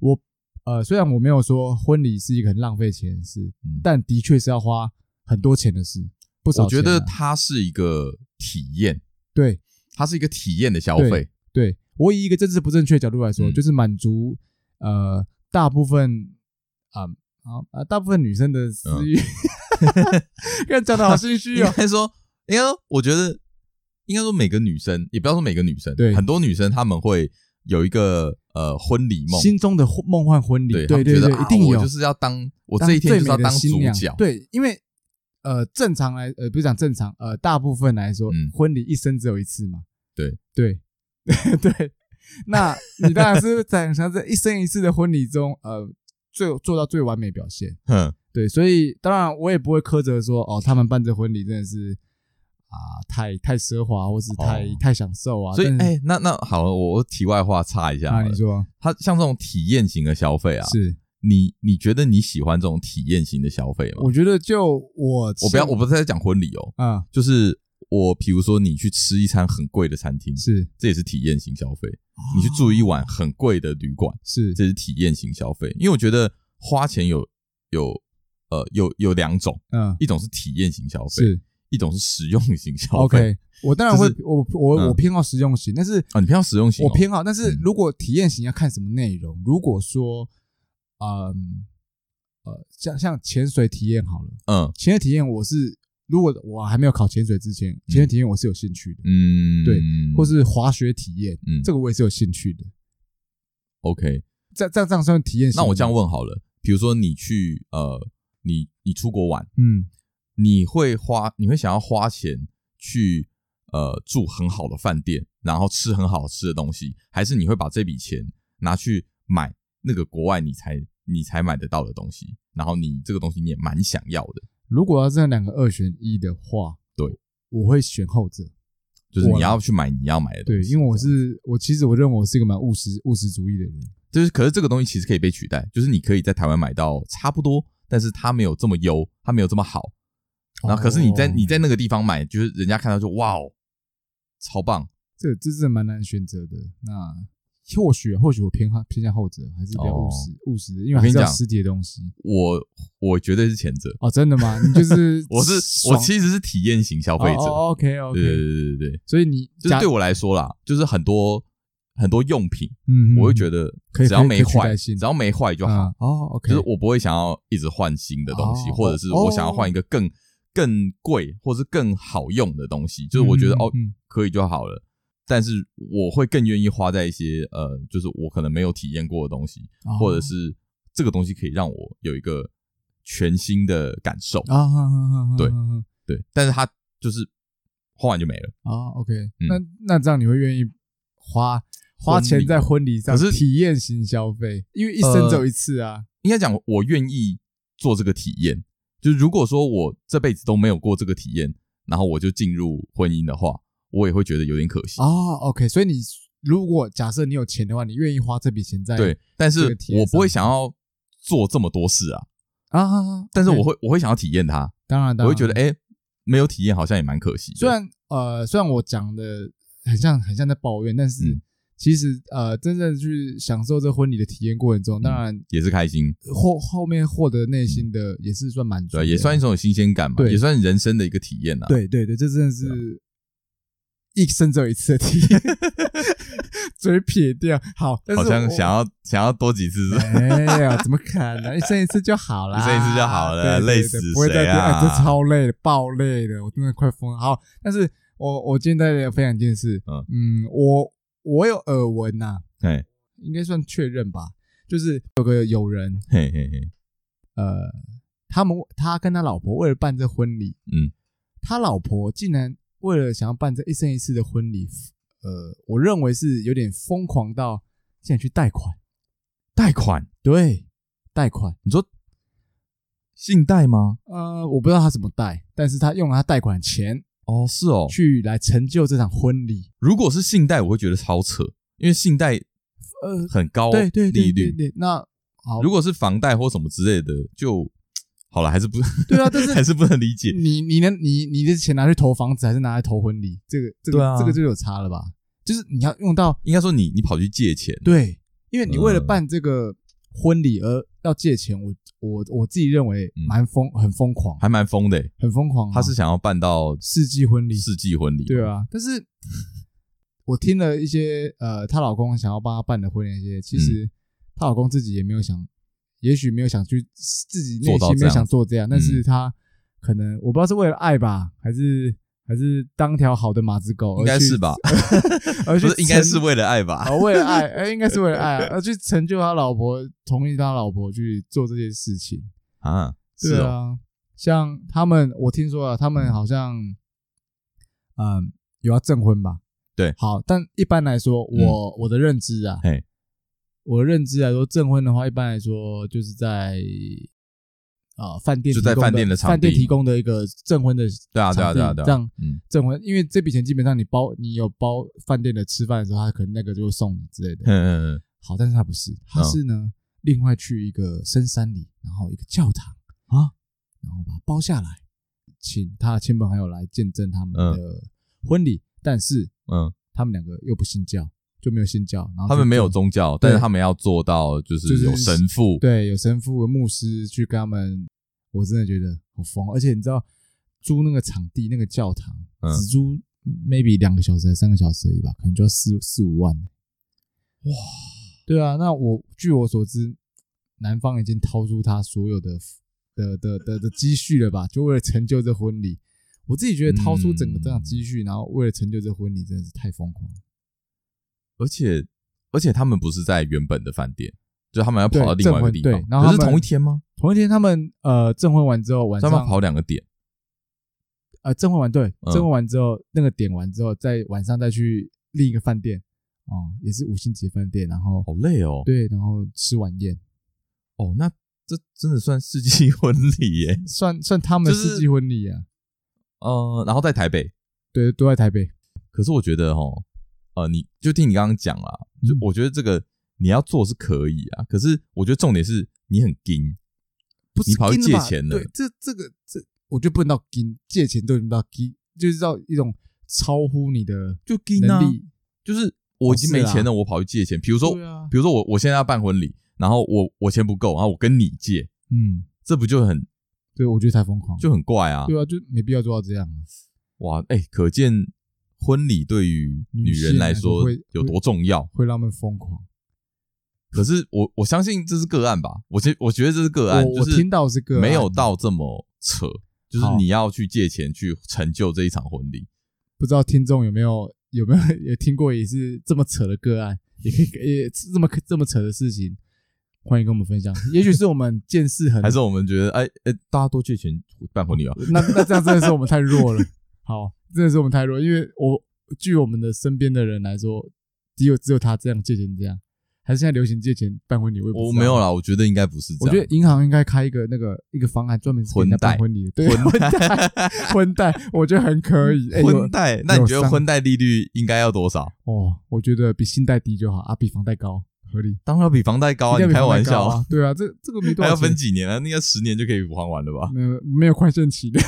Speaker 2: 我呃，虽然我没有说婚礼是一个很浪费钱的事，但的确是要花很多钱的事，不少。
Speaker 1: 我觉得它是一个体验，
Speaker 2: 对，
Speaker 1: 它是一个体验的消费。
Speaker 2: 对，我以一个政治不正确角度来说，就是满足呃。大部分啊啊啊！大部分女生的私欲，刚才讲的好心虚哦。应
Speaker 1: 该说，应该说，我觉得应该说，每个女生也不要说每个女生，对很多女生她们会有一个呃婚礼梦，
Speaker 2: 心中的梦幻婚礼。
Speaker 1: 对对对，一定有，就是要当我这一天就是要当主角。
Speaker 2: 对，因为呃，正常来呃，不是讲正常呃，大部分来说，婚礼一生只有一次嘛。
Speaker 1: 对
Speaker 2: 对对。那你当然是在想在一生一次的婚礼中，呃，最做到最完美表现。嗯，对，所以当然我也不会苛责说，哦，他们办这婚礼真的是啊，太太奢华，或是太、哦、太享受啊。
Speaker 1: 所以，哎、欸，那那好了，我题外话插一下。
Speaker 2: 啊，你说，
Speaker 1: 他像这种体验型的消费啊，
Speaker 2: 是
Speaker 1: 你你觉得你喜欢这种体验型的消费吗？
Speaker 2: 我觉得就我
Speaker 1: 我不要，我不是在讲婚礼哦，
Speaker 2: 啊，
Speaker 1: 就是我比如说你去吃一餐很贵的餐厅，
Speaker 2: 是这
Speaker 1: 也是体验型消费。你去住一晚很贵的旅馆，
Speaker 2: 是。
Speaker 1: 这是体验型消费。因为我觉得花钱有有呃有有两种，
Speaker 2: 嗯，
Speaker 1: 一种是体验型消费，
Speaker 2: 是。
Speaker 1: 一种是实用型消费
Speaker 2: ，OK，我当然会，我我我偏好实用型，但是
Speaker 1: 啊，你偏好实用型，
Speaker 2: 我偏好，但是如果体验型要看什么内容？如果说，嗯，呃，像像潜水体验好了，
Speaker 1: 嗯，
Speaker 2: 潜水体验我是，如果我还没有考潜水之前，潜水体验我是有兴趣的，
Speaker 1: 嗯，
Speaker 2: 对，或是滑雪体验，
Speaker 1: 嗯，
Speaker 2: 这个我也是有兴趣的
Speaker 1: ，OK，
Speaker 2: 这这样这样算体验？
Speaker 1: 那我这样问好了，比如说你去，呃，你你出国玩，
Speaker 2: 嗯。
Speaker 1: 你会花，你会想要花钱去呃住很好的饭店，然后吃很好吃的东西，还是你会把这笔钱拿去买那个国外你才你才买得到的东西，然后你这个东西你也蛮想要的。
Speaker 2: 如果要这两个二选一的话，
Speaker 1: 对，
Speaker 2: 我会选后者，
Speaker 1: 就是你要去买你要买的东西。
Speaker 2: 对，因为我是我其实我认为我是一个蛮务实务实主义的人，
Speaker 1: 就是可是这个东西其实可以被取代，就是你可以在台湾买到差不多，但是它没有这么优，它没有这么好。然后，可是你在你在那个地方买，就是人家看到就哇哦，超棒！
Speaker 2: 这这是蛮难选择的。那或许或许我偏好偏向后者，还是比较务实务实的，因为还是要实体的东西。
Speaker 1: 我我绝对是前者。
Speaker 2: 哦，真的吗？你就是
Speaker 1: 我是我其实是体验型消费者。
Speaker 2: OK OK，
Speaker 1: 对对对对对。
Speaker 2: 所以你
Speaker 1: 就是对我来说啦，就是很多很多用品，
Speaker 2: 嗯，
Speaker 1: 我会觉得只要没坏，只要没坏就好。
Speaker 2: 哦，OK，
Speaker 1: 就是我不会想要一直换新的东西，或者是我想要换一个更。更贵或是更好用的东西，就是我觉得哦可以就好了，但是我会更愿意花在一些呃，就是我可能没有体验过的东西，或者是这个东西可以让我有一个全新的感受啊，对对，但是它就是花完就没了
Speaker 2: 啊。OK，那那这样你会愿意花花钱在婚礼上？可是体验型消费，因为一生只有一次啊。
Speaker 1: 应该讲我愿意做这个体验。就是如果说我这辈子都没有过这个体验，然后我就进入婚姻的话，我也会觉得有点可惜
Speaker 2: 啊。OK，所以你如果假设你有钱的话，你愿意花这笔钱在
Speaker 1: 对，但是我不会想要做这么多事啊
Speaker 2: 啊！
Speaker 1: 但是我会我会想要体验它，
Speaker 2: 当然，当然
Speaker 1: 我会觉得哎，没有体验好像也蛮可惜。
Speaker 2: 虽然呃，虽然我讲的很像很像在抱怨，但是。其实，呃，真正去享受这婚礼的体验过程中，当然
Speaker 1: 也是开心。
Speaker 2: 后后面获得内心的也是算满足，
Speaker 1: 对，也算一种新鲜感嘛，也算人生的一个体验啊。
Speaker 2: 对对对，这真的是一生只有一次的体验，嘴撇掉。好，但是
Speaker 1: 好像想要想要多几次。
Speaker 2: 哎呀，怎么可能？一生一次就好了，
Speaker 1: 一生一次就好了，累死谁啊？
Speaker 2: 这超累的，爆累的，我真的快疯了。好，但是我我今天在分享一件事，嗯嗯，我。我有耳闻呐，
Speaker 1: 哎，
Speaker 2: 应该算确认吧。就是有个友人，
Speaker 1: 嘿嘿嘿，
Speaker 2: 呃，他们他跟他老婆为了办这婚礼，
Speaker 1: 嗯，
Speaker 2: 他老婆竟然为了想要办这一生一次的婚礼，呃，我认为是有点疯狂到竟然去贷款，
Speaker 1: 贷款，
Speaker 2: 对，贷款。
Speaker 1: 你说信贷吗？
Speaker 2: 呃，我不知道他怎么贷，但是他用了他贷款钱。
Speaker 1: 哦，是哦，
Speaker 2: 去来成就这场婚礼。
Speaker 1: 如果是信贷，我会觉得超扯，因为信贷呃很高利率。
Speaker 2: 对对对对，那好，
Speaker 1: 如果是房贷或什么之类的，就好了，还是不
Speaker 2: 对啊，但是
Speaker 1: 还是不能理解。
Speaker 2: 你你能你你的钱拿去投房子，还是拿来投婚礼？这个这个这个就有差了吧？就是你要用到，
Speaker 1: 应该说你你跑去借钱，
Speaker 2: 对，因为你为了办这个婚礼而要借钱，我。我我自己认为蛮疯，很疯狂，
Speaker 1: 还蛮疯的，
Speaker 2: 很疯狂。
Speaker 1: 他是想要办到
Speaker 2: 世纪婚礼，
Speaker 1: 世纪婚礼，
Speaker 2: 对啊。但是，我听了一些呃，她老公想要帮她办的婚礼，一些其实她老公自己也没有想，也许没有想去自己内心没有想做这样，但是他可能我不知道是为了爱吧，还是。还是当条好的马子狗，
Speaker 1: 应该是吧？
Speaker 2: 而且
Speaker 1: 应该是为了爱吧？
Speaker 2: 哦，为了爱，哎，应该是为了爱，而去成就他老婆，同意他老婆去做这件事情
Speaker 1: 啊？
Speaker 2: 对啊，像他们，我听说啊，他们好像，嗯，有要证婚吧？
Speaker 1: 对，
Speaker 2: 好，但一般来说，我我的认知啊，我的认知来说，证婚的话，一般来说就是在呃饭店
Speaker 1: 就在饭店的场
Speaker 2: 饭店提供的一个证婚的
Speaker 1: 对啊对啊对啊，
Speaker 2: 这样嗯证婚，因为这笔钱基本上你包你有包饭店的吃饭的时候，他可能那个就会送你之类的。
Speaker 1: 嗯嗯嗯。
Speaker 2: 好，但是他不是，他是呢另外去一个深山里，然后一个教堂啊，然后把它包下来，请他的亲朋好友来见证他们的婚礼，但是嗯，他们两个又不信教。就没有信教，然后
Speaker 1: 他们没有宗教，但是他们要做到就是有神父，
Speaker 2: 对，有神父、有牧师去跟他们。我真的觉得好疯，而且你知道租那个场地，那个教堂只租 maybe 两个小时还是三个小时而已吧，可能就要四四五万。哇，对啊，那我据我所知，男方已经掏出他所有的的的的的积蓄了吧，就为了成就这婚礼。我自己觉得掏出整个这样积蓄，然后为了成就这婚礼，真的是太疯狂了。
Speaker 1: 而且，而且他们不是在原本的饭店，就他们要跑到另外一个地方。
Speaker 2: 然后
Speaker 1: 是同一天吗？
Speaker 2: 同一天，他们呃证婚完之后晚上
Speaker 1: 跑两个点。
Speaker 2: 呃，证婚完对，证婚完之后那个点完之后，在晚上再去另一个饭店哦，也是五星级饭店。然后
Speaker 1: 好累哦。
Speaker 2: 对，然后吃晚宴。
Speaker 1: 哦，那这真的算世纪 婚礼耶？
Speaker 2: 算算他们世纪婚礼啊。
Speaker 1: 呃，然后在台北，
Speaker 2: 对，都在台北。
Speaker 1: 可是我觉得哦。呃，你就听你刚刚讲啦，就我觉得这个你要做是可以啊，可是我觉得重点是你很金，
Speaker 2: 不是
Speaker 1: 你跑去借钱了。
Speaker 2: 对，这这个这，我觉得不能到金，借钱都能到金，就是到一种超乎你的
Speaker 1: 就能力，就是我已经没钱了，我跑去借钱。比如说，比如说我我现在要办婚礼，然后我我钱不够，然后我跟你借，嗯，这不就很，
Speaker 2: 对，我觉得太疯狂，
Speaker 1: 就很怪啊。
Speaker 2: 对啊，就没必要做到这样。
Speaker 1: 哇，哎，可见。婚礼对于女人来说有多重要，
Speaker 2: 会让他们疯狂。
Speaker 1: 可是我我相信这是个案吧，我觉我觉得这是个案，
Speaker 2: 我听到是个案，
Speaker 1: 没有到这么扯，就是你要去借钱去成就这一场婚礼。
Speaker 2: 不知道听众有没有有没有 也听过也是这么扯的个案，也可以也这么这么扯的事情，欢迎跟我们分享。也许是我们见识很，
Speaker 1: 还是我们觉得哎哎，大家都借钱办婚礼啊？
Speaker 2: 那那这样真的是我们太弱了。好。真的是我们太弱，因为我据我们的身边的人来说，只有只有他这样借钱这样，还是现在流行借钱办婚礼？
Speaker 1: 我我没有啦，我觉得应该不是这样。
Speaker 2: 我觉得银行应该开一个那个一个方案，专门是给人家办婚礼的，对，婚贷，婚 贷，我觉得很可以。
Speaker 1: 婚贷，那你觉得婚贷利率应该要多少？
Speaker 2: 哦，我觉得比信贷低就好啊，比房贷高。合理，
Speaker 1: 当然比房贷高啊！你开玩笑啊？
Speaker 2: 对啊，这这个没多少，
Speaker 1: 还要分几年啊？那个十年就可以还完了吧？
Speaker 2: 没有没有宽限期的，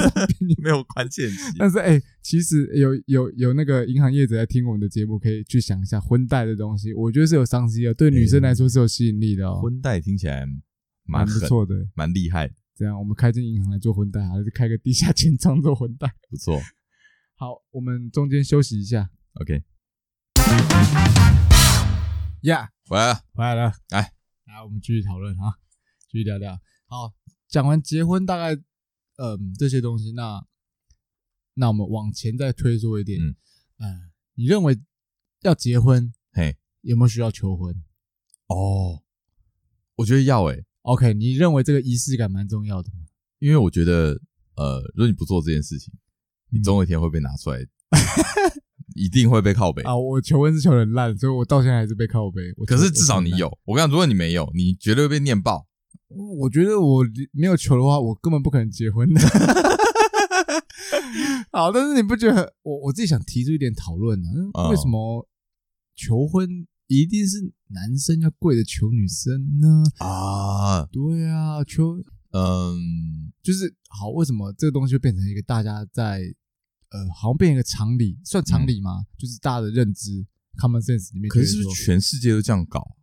Speaker 1: 没有宽限期。
Speaker 2: 但是哎，其实有有有那个银行业者在听我们的节目，可以去想一下婚贷的东西，我觉得是有商机的，对女生来说是有吸引力的哦。
Speaker 1: 婚贷听起来蛮
Speaker 2: 不错的，
Speaker 1: 蛮厉害的。
Speaker 2: 这样，我们开间银行来做婚贷，还是开个地下钱庄做婚贷？
Speaker 1: 不错。
Speaker 2: 好，我们中间休息一下。
Speaker 1: OK。
Speaker 2: 呀，
Speaker 1: 回来了，
Speaker 2: 回来了，
Speaker 1: 来，
Speaker 2: 来，我们继续讨论哈，继续聊聊。好，讲完结婚大概，嗯，这些东西，那，那我们往前再推说一点，嗯，嗯，你认为要结婚，嘿，有没有需要求婚？
Speaker 1: 哦，我觉得要诶。
Speaker 2: OK，你认为这个仪式感蛮重要的吗？
Speaker 1: 因为我觉得，呃，如果你不做这件事情，你总有一天会被拿出来。嗯一定会被靠背
Speaker 2: 啊！我求婚是求的很烂，所以我到现在还是被靠背。
Speaker 1: 可是至少你有，我跟你讲，如果你没有，你绝对会被念爆。
Speaker 2: 我觉得我没有求的话，我根本不可能结婚的。好，但是你不觉得我我自己想提出一点讨论呢？为什么求婚一定是男生要跪着求女生呢？啊，对啊，求嗯，就是好，为什么这个东西会变成一个大家在？呃，好像变成一个常理，算常理吗？嗯、就是大家的认知，common sense 里面。
Speaker 1: 可是是不是全世界都这样搞？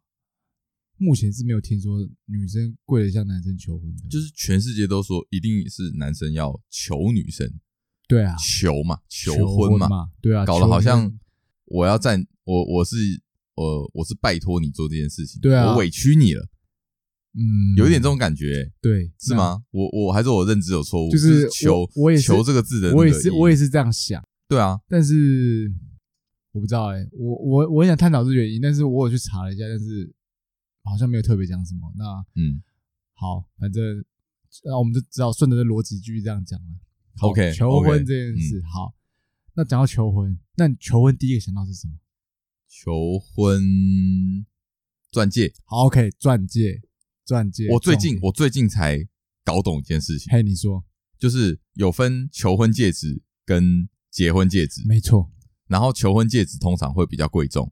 Speaker 2: 目前是没有听说女生跪着向男生求婚的，
Speaker 1: 就是全世界都说一定是男生要求女生。
Speaker 2: 对啊，
Speaker 1: 求嘛，求婚嘛，
Speaker 2: 婚嘛对啊，
Speaker 1: 搞得好像我要站，我我是我我是拜托你做这件事情，
Speaker 2: 对啊，
Speaker 1: 我委屈你了。
Speaker 2: 嗯，
Speaker 1: 有一点这种感觉，
Speaker 2: 对，
Speaker 1: 是吗？我我还是我认知有错误，
Speaker 2: 就是
Speaker 1: 求
Speaker 2: 我也是
Speaker 1: 求这个字的，
Speaker 2: 我也是我也是这样想，
Speaker 1: 对啊，
Speaker 2: 但是我不知道哎，我我我很想探讨这原因，但是我有去查了一下，但是好像没有特别讲什么。那嗯，好，反正那我们就只好顺着这逻辑继续这样讲了。
Speaker 1: OK，
Speaker 2: 求婚这件事，好，那讲到求婚，那你求婚第一个想到是什么？
Speaker 1: 求婚钻戒，
Speaker 2: 好，OK，钻戒。钻戒，
Speaker 1: 我最近我最近才搞懂一件事情。
Speaker 2: 嘿，你说，
Speaker 1: 就是有分求婚戒指跟结婚戒指，
Speaker 2: 没错。
Speaker 1: 然后求婚戒指通常会比较贵重，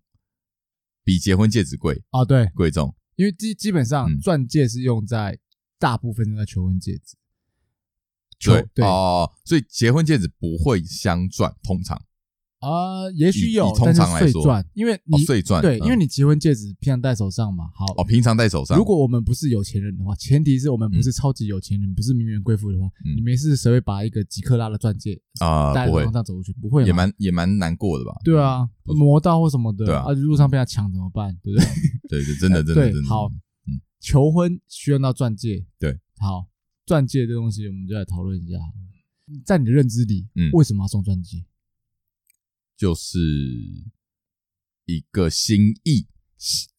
Speaker 1: 比结婚戒指贵。
Speaker 2: 啊，对，
Speaker 1: 贵重，
Speaker 2: 因为基基本上钻戒是用在大部分用在求婚戒指，
Speaker 1: 对对。哦，所以结婚戒指不会镶钻，通常。
Speaker 2: 啊，也许有，
Speaker 1: 通常来说，
Speaker 2: 钻，因为你
Speaker 1: 碎钻，
Speaker 2: 对，因为你结婚戒指平常戴手上嘛，好
Speaker 1: 哦，平常戴手上。
Speaker 2: 如果我们不是有钱人的话，前提是我们不是超级有钱人，不是名媛贵妇的话，你没事谁会把一个几克拉的钻戒啊戴在手上走出去？不会，
Speaker 1: 也蛮也蛮难过的吧？
Speaker 2: 对啊，磨到或什么的，对啊，路上被他抢怎么办？对不对？
Speaker 1: 对对，真的 真的真的。
Speaker 2: 好，嗯，求婚需要到钻戒，
Speaker 1: 对，
Speaker 2: 好，钻戒这东西我们就来讨论一下。在你的认知里，嗯，为什么要送钻戒？
Speaker 1: 就是一个心意，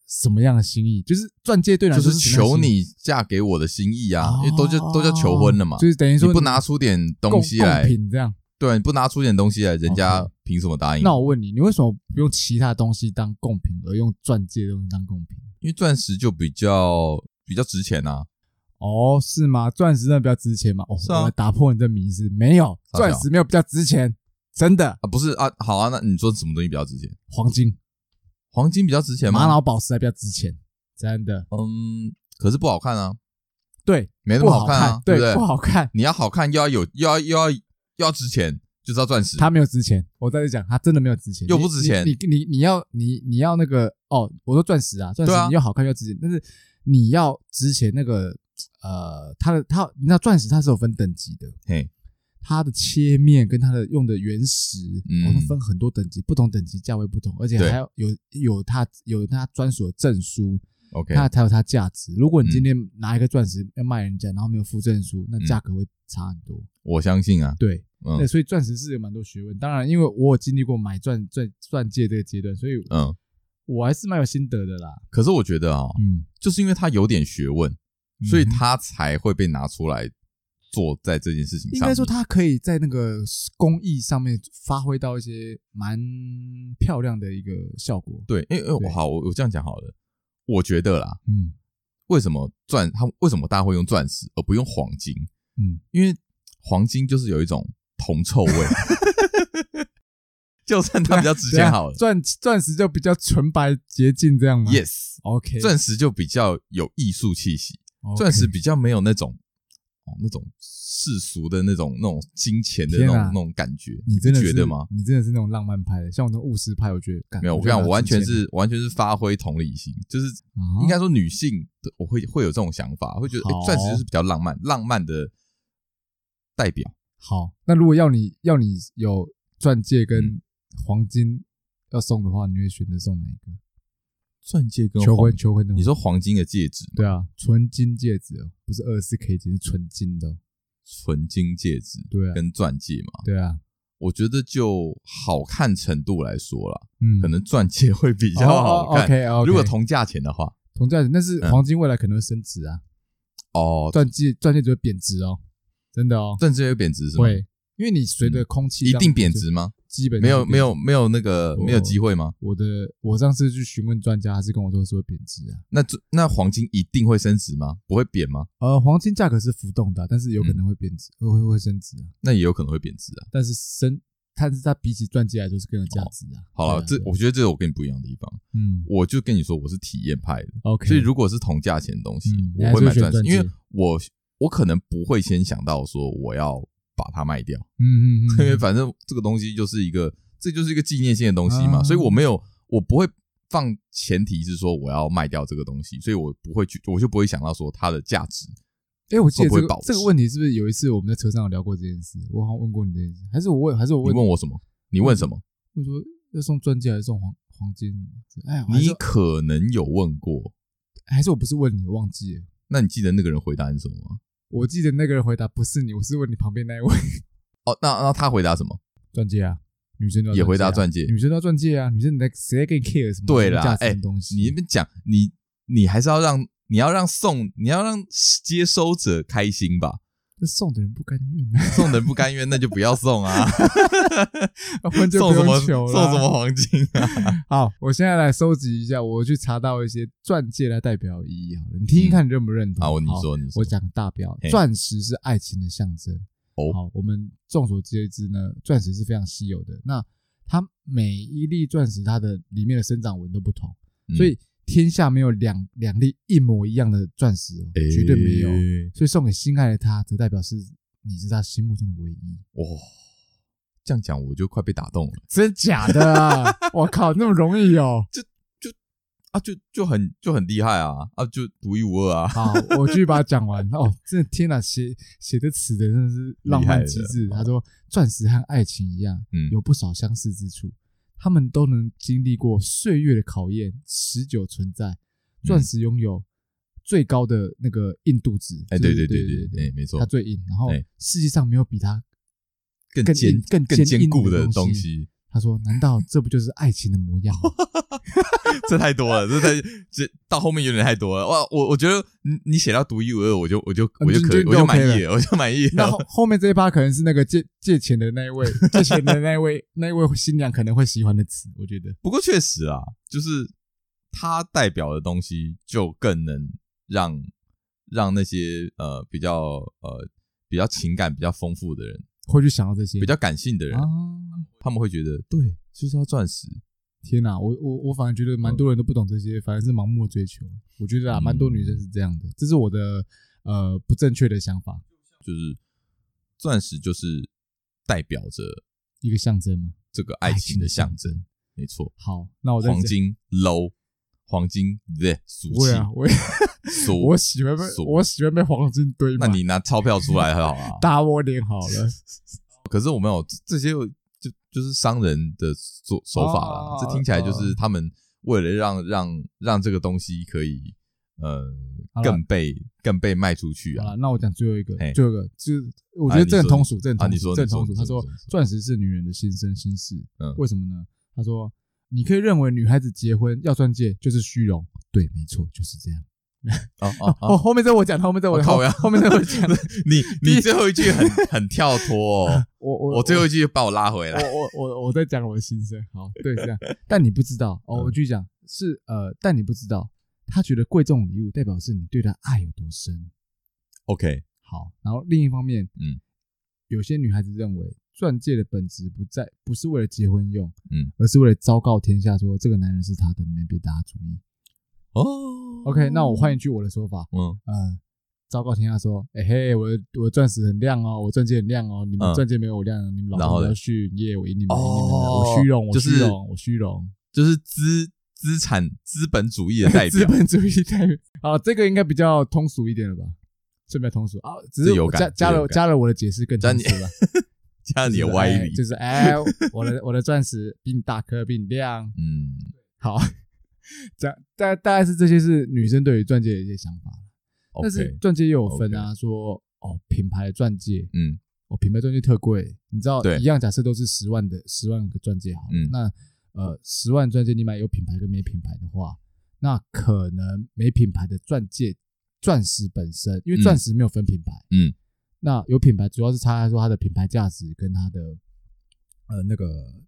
Speaker 2: 什么样的心意？就是钻戒对
Speaker 1: 就是求你嫁给我的心意啊，因为都叫都叫求婚了嘛，
Speaker 2: 就是等于说
Speaker 1: 你不拿出点东西来，
Speaker 2: 这样
Speaker 1: 对，你不拿出点东西来，人家凭什么答应？
Speaker 2: 那我问你，你为什么不用其他东西当贡品，而用钻戒东西当贡品？
Speaker 1: 因为钻石就比较比较值钱啊。
Speaker 2: 哦，是吗？钻石真的比较值钱吗？哦，我来打破你的迷思，没有，钻石没有比较值钱。真的
Speaker 1: 啊，不是啊，好啊，那你说什么东西比较值钱？
Speaker 2: 黄金，
Speaker 1: 黄金比较值钱吗？
Speaker 2: 玛瑙宝石还比较值钱，真的。
Speaker 1: 嗯，可是不好看啊。
Speaker 2: 对，
Speaker 1: 没那么好看啊，对不对？
Speaker 2: 不好看。
Speaker 1: 你要好看，又要有，又要又要又要值钱，就知道钻石。
Speaker 2: 它没有值钱，我在这讲，它真的没有值钱，
Speaker 1: 又不值钱。
Speaker 2: 你你你要你你要那个哦，我说钻石啊，钻石你又好看又值钱，但是你要值钱那个呃，它的它，你知道钻石它是有分等级的，嘿。它的切面跟它的用的原石，我们分很多等级，不同等级价位不同，而且还要有有它有它专属的证书，OK，它才有它价值。如果你今天拿一个钻石要卖人家，然后没有附证书，那价格会差很多。
Speaker 1: 我相信啊，
Speaker 2: 对，那所以钻石是有蛮多学问。当然，因为我有经历过买钻钻钻戒这个阶段，所以嗯，我还是蛮有心得的啦。
Speaker 1: 可是我觉得啊，嗯，就是因为它有点学问，所以它才会被拿出来。做在这件事情上，应该
Speaker 2: 说他可以在那个工艺上面发挥到一些蛮漂亮的一个效果。
Speaker 1: 对，因为我好，我我这样讲好了，我觉得啦，嗯，为什么钻它为什么大家会用钻石而不用黄金？嗯，因为黄金就是有一种铜臭味，就算它比较值钱好了，
Speaker 2: 钻钻石就比较纯白洁净这样吗
Speaker 1: ？Yes，OK，钻石就比较有艺术气息，钻石比较没有那种。那种世俗的那种、那种金钱的那种、那种感觉，
Speaker 2: 你真的
Speaker 1: 觉得吗？
Speaker 2: 你真的是那种浪漫派的，像我那种务实派，我觉得
Speaker 1: 没有。我跟你讲，我完全是完全是发挥同理心，就是应该说女性，我会会有这种想法，会觉得钻石就是比较浪漫，浪漫的代表。
Speaker 2: 好，那如果要你要你有钻戒跟黄金要送的话，你会选择送哪一个？
Speaker 1: 钻戒跟
Speaker 2: 求婚求婚的，
Speaker 1: 你说黄金的戒指？
Speaker 2: 对啊，纯金戒指哦，不是二十四 K 金，是纯金的，
Speaker 1: 纯金戒指。对啊，跟钻戒嘛。
Speaker 2: 对啊，
Speaker 1: 我觉得就好看程度来说啦，嗯，可能钻戒会比较好看。
Speaker 2: OK OK，
Speaker 1: 如果同价钱的话，
Speaker 2: 同价钱，但是黄金未来可能会升值啊。哦，钻戒钻戒只会贬值哦，真的哦，
Speaker 1: 钻戒会贬值是吗？
Speaker 2: 会，因为你随着空气
Speaker 1: 一定贬值吗？基本没有没有没有那个没有机会吗？
Speaker 2: 我的我上次去询问专家，还是跟我说是会贬值啊。
Speaker 1: 那那黄金一定会升值吗？不会贬吗？
Speaker 2: 呃，黄金价格是浮动的，但是有可能会贬值，会会会升值啊。
Speaker 1: 那也有可能会贬值啊。
Speaker 2: 但是升，但是它比起钻戒来说是更有价值啊。
Speaker 1: 好了，这我觉得这是我跟你不一样的地方。嗯，我就跟你说我是体验派的。OK，所以如果是同价钱的东西，我会买钻石，因为我我可能不会先想到说我要。把它卖掉，嗯嗯嗯，因为反正这个东西就是一个，这就是一个纪念性的东西嘛，所以我没有，我不会放前提是说我要卖掉这个东西，所以我不会去，我就不会想到说它的价值。
Speaker 2: 哎，我记得这个这个问题是不是有一次我们在车上有聊过这件事？我好像问过你这件事，还是我问，还是我问
Speaker 1: 你问我什么？你问什么？
Speaker 2: 我说要送钻戒还是送黄黄金？
Speaker 1: 哎，你可能有问过，
Speaker 2: 还是我不是问你，我忘记了？
Speaker 1: 那你记得那个人回答你什么吗？
Speaker 2: 我记得那个人回答不是你，我是问你旁边那一位。
Speaker 1: 哦，那那他回答什么？
Speaker 2: 钻戒啊，女生都要
Speaker 1: 也回答钻戒，
Speaker 2: 女生都要钻戒啊，女生你在谁给你 care 什么？
Speaker 1: 对啦，哎，东西你那边讲，你你还是要让你要让送你要让接收者开心吧？
Speaker 2: 这送的人不甘愿，
Speaker 1: 送的人不甘愿，那就不要送啊！
Speaker 2: 送什么？
Speaker 1: 送什么黄金啊？
Speaker 2: 好，我现在来收集一下，我去查到一些钻戒来代表意义。好了，你听听看，你认不认同？
Speaker 1: 好，你说，你说。
Speaker 2: 我讲大标，钻石是爱情的象征。哦，好，我们众所皆知呢，钻石是非常稀有的。那它每一粒钻石，它的里面的生长纹都不同，所以。天下没有两两粒一模一样的钻石哦，绝对没有。所以送给心爱的他，则代表是你是他心目中的唯一。
Speaker 1: 哇，这样讲我就快被打动了，
Speaker 2: 真假的啊？我靠，那么容易哦？
Speaker 1: 就就啊，就就很就很厉害啊啊，就独一无二啊！
Speaker 2: 好，我继续把它讲完哦。真的天哪，写写的词的真的是浪漫极致。他说，钻石和爱情一样，嗯，有不少相似之处。他们都能经历过岁月的考验，持久存在。钻石拥有最高的那个硬度值，
Speaker 1: 哎，对对对对对，没错，
Speaker 2: 它最硬。然后世界上没有比它
Speaker 1: 更坚、更更坚固的东西。
Speaker 2: 他说：“难道这不就是爱情的模样吗？”
Speaker 1: 这太多了，这太这到后面有点太多了。哇，我我觉得你你写到独一无二，我就我就我就可以，我就满意了，我就满意了。
Speaker 2: 那后面这一趴可能是那个借借钱的那一位，借钱的那一位那一位新娘可能会喜欢的词，我觉得。
Speaker 1: 不过确实啊，就是它代表的东西就更能让让那些呃比较呃比较情感比较丰富的人。
Speaker 2: 会去想到这些
Speaker 1: 比较感性的人，啊、他们会觉得对，就是要钻石。
Speaker 2: 天哪，我我我反而觉得蛮多人都不懂这些，反而是盲目的追求。我觉得啊，蛮多女生是这样的，这是我的呃不正确的想法。
Speaker 1: 就是钻石就是代表着
Speaker 2: 一个象征吗，
Speaker 1: 这个爱情的象征，没错。
Speaker 2: 好，那我
Speaker 1: 黄金 low。黄金对，俗气啊！
Speaker 2: 我 我喜欢被我喜欢被黄金堆。
Speaker 1: 那你拿钞票出来好啊，
Speaker 2: 打我脸好了。
Speaker 1: 可是我没有这些，就就是商人的做手法了。这听起来就是他们为了让让让这个东西可以呃更被更被卖出去啊。
Speaker 2: 那我讲最后一个，最后一个就是我觉得这很通俗，这很通俗，这很通俗。他说，钻石是女人的心声心事，嗯，为什么呢？他说。你可以认为女孩子结婚要钻戒就是虚荣，对，没错，就是这样。哦哦哦，后面在我讲，后面在我
Speaker 1: 靠，
Speaker 2: 后面在我讲。
Speaker 1: 你 你最后一句很很跳脱，我我我最后一句把我拉回来。
Speaker 2: 我我我我在讲我的心声。好，对，这样。但你不知道哦，我继续讲是呃，但你不知道，他觉得贵重礼物代表是你对他爱有多深。
Speaker 1: OK，
Speaker 2: 好。然后另一方面，嗯，有些女孩子认为。钻戒的本质不在，不是为了结婚用，嗯，而是为了昭告天下说这个男人是他的，你们别打主意。哦，OK，那我换一句我的说法，嗯。呃，昭告天下说，哎嘿，我的我的钻石很亮哦，我钻戒很亮哦，你们钻戒没有我亮，你们老婆要去耶，我赢你们，赢你们，我虚荣，我虚荣，我虚荣，
Speaker 1: 就是资资产资本主义的代表，
Speaker 2: 资本主义代表。啊，这个应该比较通俗一点了吧？顺便通俗。啊，只是加加了加了我的解释更通俗了。
Speaker 1: 加你的歪理，
Speaker 2: 就是哎，我的 我的钻石比你大颗，比你亮。嗯，好，这样大大概是这些是女生对于钻戒的一些想法。但是钻戒又有分啊，说哦品牌钻戒，嗯，哦品牌钻戒特贵，你知道一样，假设都是十万的十万个钻戒好，那呃十万钻戒你买有品牌跟没品牌的话，那可能没品牌的钻戒钻石本身，因为钻石没有分品牌，嗯。那有品牌，主要是差在说它的品牌价值跟它的呃那个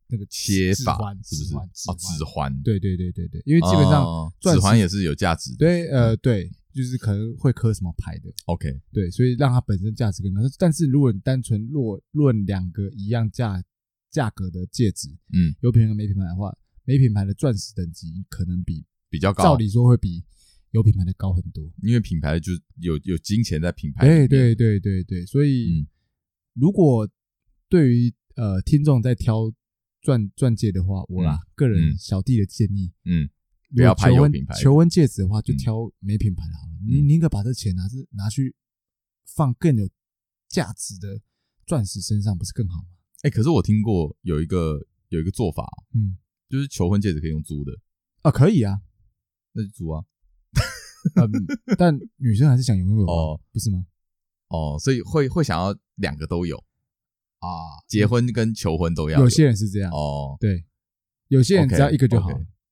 Speaker 2: 那个
Speaker 1: 切法是不是？
Speaker 2: 哦，
Speaker 1: 指环，
Speaker 2: 对对对对对，因为基本上
Speaker 1: 指环也是有价值的。
Speaker 2: 对，呃，对，就是可能会刻什么牌的。
Speaker 1: OK，
Speaker 2: 对，所以让它本身价值更高。但是如果你单纯论论两个一样价价格的戒指，嗯，有品牌没品牌的话，没品牌的钻石等级可能比
Speaker 1: 比较高，
Speaker 2: 照理说会比。有品牌的高很多，
Speaker 1: 因为品牌就有有金钱在品牌。
Speaker 2: 对对对对对，所以如果对于呃听众在挑钻钻戒的话，我啦个人小弟的建议，嗯，不要拍有品牌求婚戒指的话，就挑没品牌的好了。你宁可把这钱拿是拿去放更有价值的钻石身上，不是更好吗？
Speaker 1: 哎，可是我听过有一个有一个做法，嗯，就是求婚戒指可以用租的
Speaker 2: 啊，可以啊，
Speaker 1: 那就租啊。
Speaker 2: 嗯，但女生还是想拥有哦，不是吗？
Speaker 1: 哦，所以会会想要两个都有啊，结婚跟求婚都要。
Speaker 2: 有些人是这样哦，对，有些人只要一个就好，